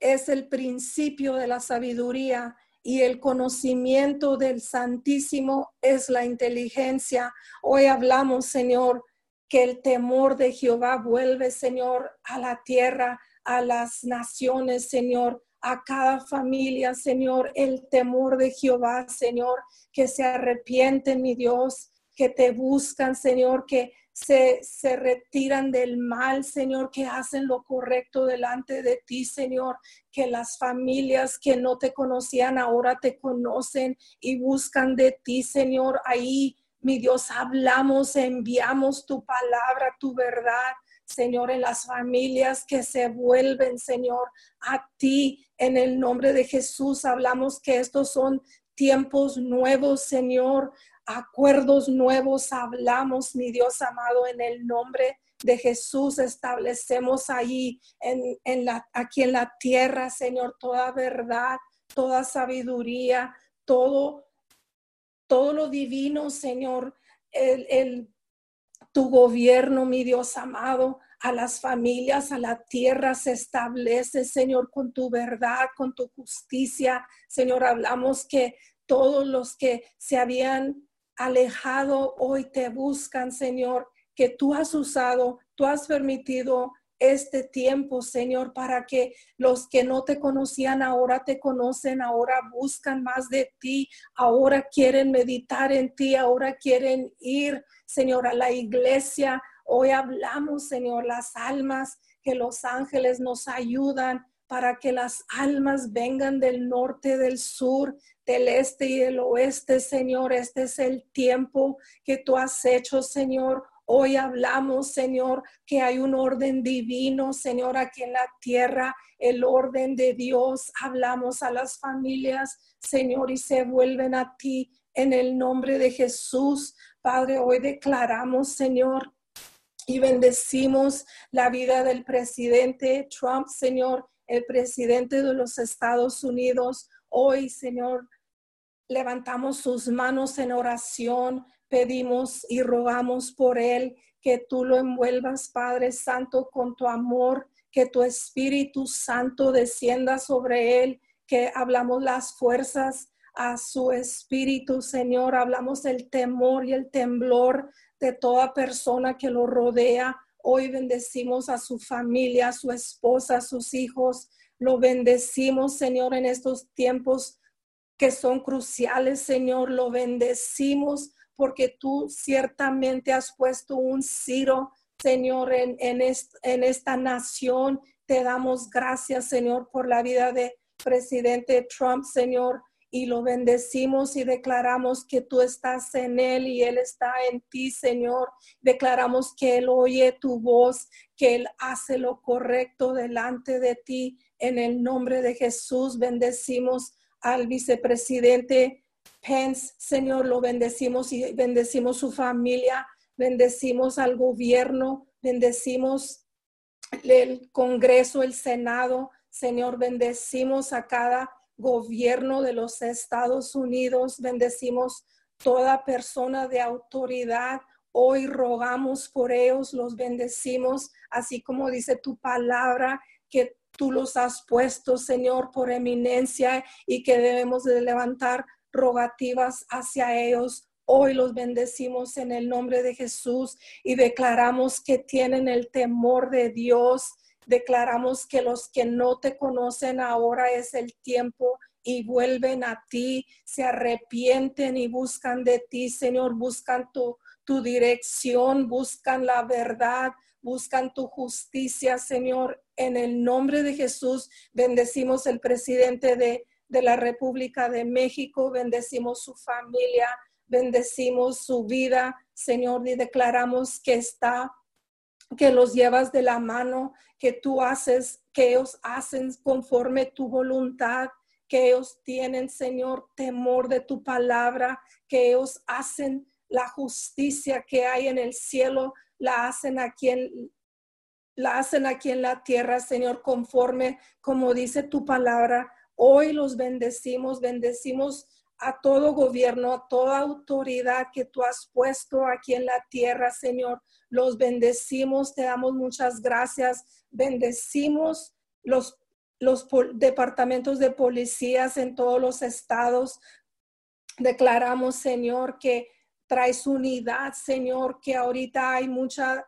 es el principio de la sabiduría y el conocimiento del Santísimo es la inteligencia. Hoy hablamos, Señor, que el temor de Jehová vuelve, Señor, a la tierra, a las naciones, Señor, a cada familia, Señor, el temor de Jehová, Señor, que se arrepienten, mi Dios, que te buscan, Señor, que se, se, retiran del mal, Señor, que hacen lo correcto delante de ti, Señor, que las familias que no te conocían ahora te conocen y buscan de ti, Señor, ahí. Mi Dios, hablamos, enviamos tu palabra, tu verdad, Señor, en las familias que se vuelven, Señor, a ti. En el nombre de Jesús hablamos que estos son tiempos nuevos, Señor, acuerdos nuevos hablamos, mi Dios amado, en el nombre de Jesús establecemos ahí, en, la, aquí en la tierra, Señor, toda verdad, toda sabiduría, todo, todo lo divino, Señor, el, tu gobierno, mi Dios amado, a las familias, a la tierra se establece, Señor, con tu verdad, con tu justicia. Señor, hablamos que todos los que se habían alejado hoy te buscan, Señor, que tú has usado, tú has permitido este tiempo, Señor, para que los que no te conocían ahora te conocen, ahora buscan más de ti, ahora quieren meditar en ti, ahora quieren ir, Señor, a la iglesia. Hoy hablamos, Señor, las almas que los ángeles nos ayudan para que las almas vengan del norte, del sur, del este y del oeste, Señor. Este es el tiempo que tú has hecho, Señor. Hoy hablamos, Señor, que hay un orden divino, Señor, aquí en la tierra, el orden de Dios. Hablamos a las familias, Señor, y se vuelven a ti en el nombre de Jesús. Padre, hoy declaramos, Señor, y bendecimos la vida del presidente Trump, Señor, el presidente de los Estados Unidos. Hoy, Señor, levantamos sus manos en oración, pedimos y rogamos por él que tú lo envuelvas, Padre Santo, con tu amor, que tu Espíritu Santo descienda sobre él, que hablamos las fuerzas a su espíritu, Señor, hablamos el temor y el temblor de toda persona que lo rodea. Hoy bendecimos a su familia, a su esposa, a sus hijos. Lo bendecimos, Señor, en estos tiempos que son cruciales, Señor. Lo bendecimos porque tú ciertamente has puesto un ciro, Señor, en, en, en esta nación. Te damos gracias, Señor, por la vida de presidente Trump, Señor y lo bendecimos y declaramos que tú estás en Él y Él está en ti, Señor. Declaramos que Él oye tu voz, que Él hace lo correcto delante de ti. En el nombre de Jesús bendecimos al vicepresidente Pence, Señor, lo bendecimos y bendecimos su familia, bendecimos al gobierno, bendecimos el Congreso, el Senado, Señor, bendecimos a cada gobierno de los Estados Unidos. Bendecimos toda persona de autoridad. Hoy rogamos por ellos, los bendecimos, así como dice tu palabra, que tú los has puesto, Señor, por eminencia y que debemos de levantar rogativas hacia ellos. Hoy los bendecimos en el nombre de Jesús y declaramos que tienen el temor de Dios Declaramos que los que no te conocen ahora es el tiempo y vuelven a ti, se arrepienten y buscan de ti, Señor, buscan tu, tu dirección, buscan la verdad, buscan tu justicia, Señor. En el nombre de Jesús, bendecimos el presidente de, de la República de México, bendecimos su familia, bendecimos su vida, Señor, y declaramos que está que los llevas de la mano, que tú haces, que ellos hacen conforme tu voluntad, que ellos tienen, Señor, temor de tu palabra, que ellos hacen la justicia que hay en el cielo, la hacen aquí en la hacen aquí en la tierra, Señor, conforme como dice tu palabra. Hoy los bendecimos, bendecimos a todo gobierno, a toda autoridad que tú has puesto aquí en la tierra, Señor. Los bendecimos, te damos muchas gracias. Bendecimos los, los departamentos de policías en todos los estados. Declaramos, Señor, que traes unidad, Señor, que ahorita hay mucha,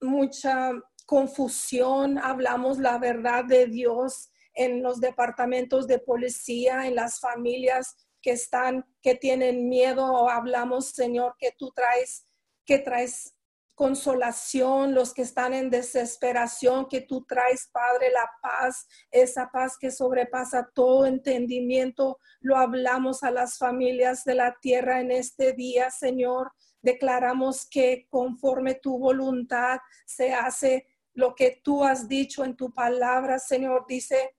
mucha confusión. Hablamos la verdad de Dios en los departamentos de policía, en las familias que están, que tienen miedo, hablamos, Señor, que tú traes, que traes consolación, los que están en desesperación, que tú traes, Padre, la paz, esa paz que sobrepasa todo entendimiento. Lo hablamos a las familias de la tierra en este día, Señor. Declaramos que conforme tu voluntad se hace lo que tú has dicho en tu palabra, Señor. Dice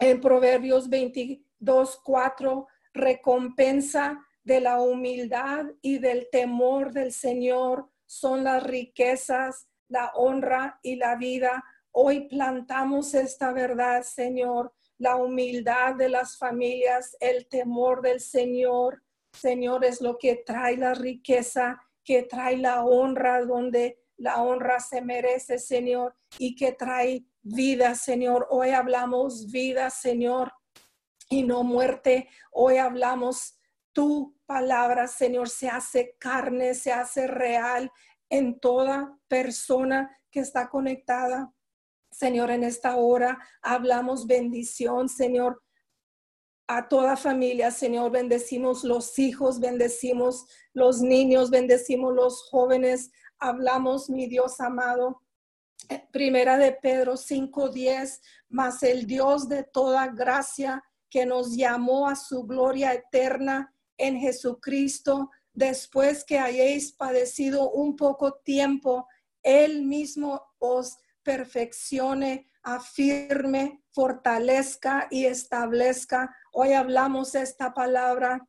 en Proverbios 22, 4, recompensa de la humildad y del temor del Señor son las riquezas, la honra y la vida. Hoy plantamos esta verdad, Señor, la humildad de las familias, el temor del Señor. Señor, es lo que trae la riqueza, que trae la honra donde la honra se merece, Señor, y que trae vida, Señor. Hoy hablamos vida, Señor y no muerte. Hoy hablamos tu palabra, Señor, se hace carne, se hace real en toda persona que está conectada. Señor, en esta hora hablamos bendición, Señor, a toda familia, Señor, bendecimos los hijos, bendecimos los niños, bendecimos los jóvenes. Hablamos, mi Dios amado, Primera de Pedro 5:10, mas el Dios de toda gracia que nos llamó a su gloria eterna en Jesucristo, después que hayáis padecido un poco tiempo, Él mismo os perfeccione, afirme, fortalezca y establezca. Hoy hablamos esta palabra.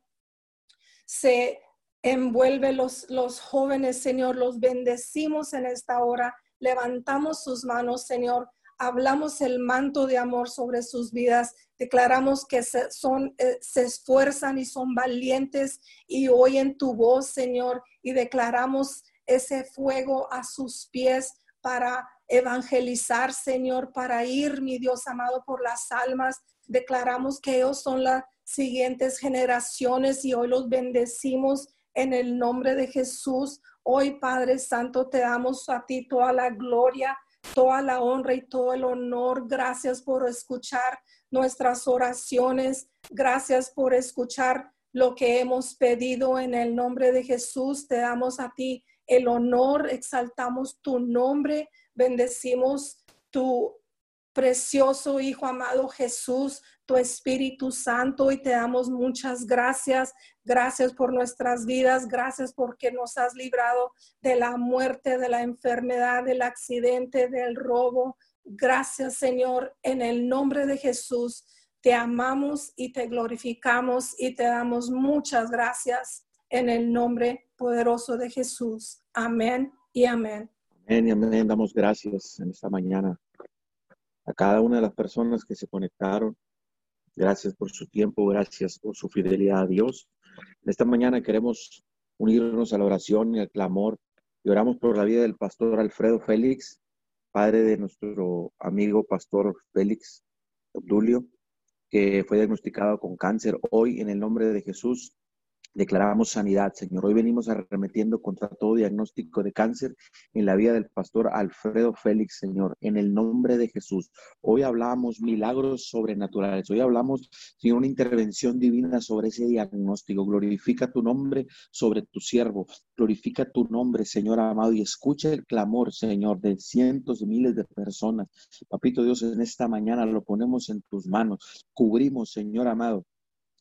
Se envuelve los, los jóvenes, Señor, los bendecimos en esta hora. Levantamos sus manos, Señor. Hablamos el manto de amor sobre sus vidas Declaramos que se, son, eh, se esfuerzan y son valientes y oyen tu voz, Señor, y declaramos ese fuego a sus pies para evangelizar, Señor, para ir, mi Dios amado, por las almas. Declaramos que ellos son las siguientes generaciones y hoy los bendecimos en el nombre de Jesús. Hoy, Padre Santo, te damos a ti toda la gloria, toda la honra y todo el honor. Gracias por escuchar nuestras oraciones. Gracias por escuchar lo que hemos pedido en el nombre de Jesús. Te damos a ti el honor, exaltamos tu nombre, bendecimos tu precioso Hijo amado Jesús, tu Espíritu Santo y te damos muchas gracias. Gracias por nuestras vidas, gracias porque nos has librado de la muerte, de la enfermedad, del accidente, del robo, Gracias, Señor, en el nombre de Jesús. Te amamos y te glorificamos y te damos muchas gracias en el nombre poderoso de Jesús. Amén y amén. Amén y amén. Damos gracias en esta mañana a cada una de las personas que se conectaron. Gracias por su tiempo, gracias por su fidelidad a Dios. Esta mañana queremos unirnos a la oración y al clamor y oramos por la vida del pastor Alfredo Félix, padre de nuestro amigo pastor Félix Obdulio, que fue diagnosticado con cáncer. Hoy, en el nombre de Jesús, Declaramos sanidad, Señor. Hoy venimos arremetiendo contra todo diagnóstico de cáncer en la vida del pastor Alfredo Félix, Señor, en el nombre de Jesús. Hoy hablamos milagros sobrenaturales. Hoy hablamos, Señor, una intervención divina sobre ese diagnóstico. Glorifica tu nombre sobre tu siervo. Glorifica tu nombre, Señor amado, y escucha el clamor, Señor, de cientos de miles de personas. Papito Dios, en esta mañana lo ponemos en tus manos. Cubrimos, Señor amado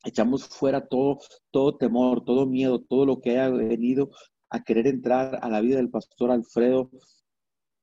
echamos fuera todo, todo temor, todo miedo, todo lo que haya venido a querer entrar a la vida del pastor Alfredo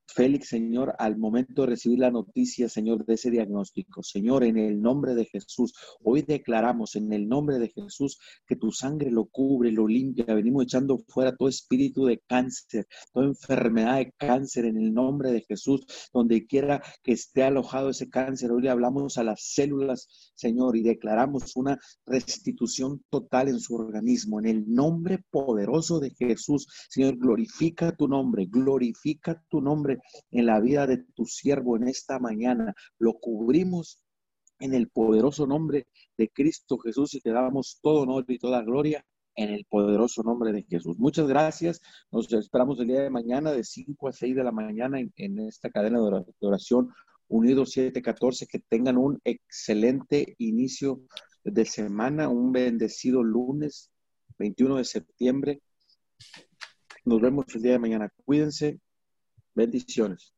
Félix, Señor, al momento de recibir la noticia, Señor, de ese diagnóstico. Señor, en el nombre de Jesús, hoy declaramos en el nombre de Jesús que tu sangre lo cubre, lo limpia. Venimos echando fuera todo espíritu de cáncer, toda enfermedad de cáncer en el nombre de Jesús, donde quiera que esté alojado ese cáncer. Hoy le hablamos a las células, Señor, y declaramos una restitución total en su organismo. En el nombre poderoso de Jesús, Señor, glorifica tu nombre, glorifica tu nombre en la vida de tu siervo en esta mañana. Lo cubrimos en el poderoso nombre de Cristo Jesús y te damos todo honor y toda gloria en el poderoso nombre de Jesús. Muchas gracias. Nos esperamos el día de mañana de 5 a 6 de la mañana en, esta cadena de oración Unidos 714. Que tengan un excelente inicio de semana, un bendecido lunes 21 de septiembre. Nos vemos el día de mañana. Cuídense Bendiciones.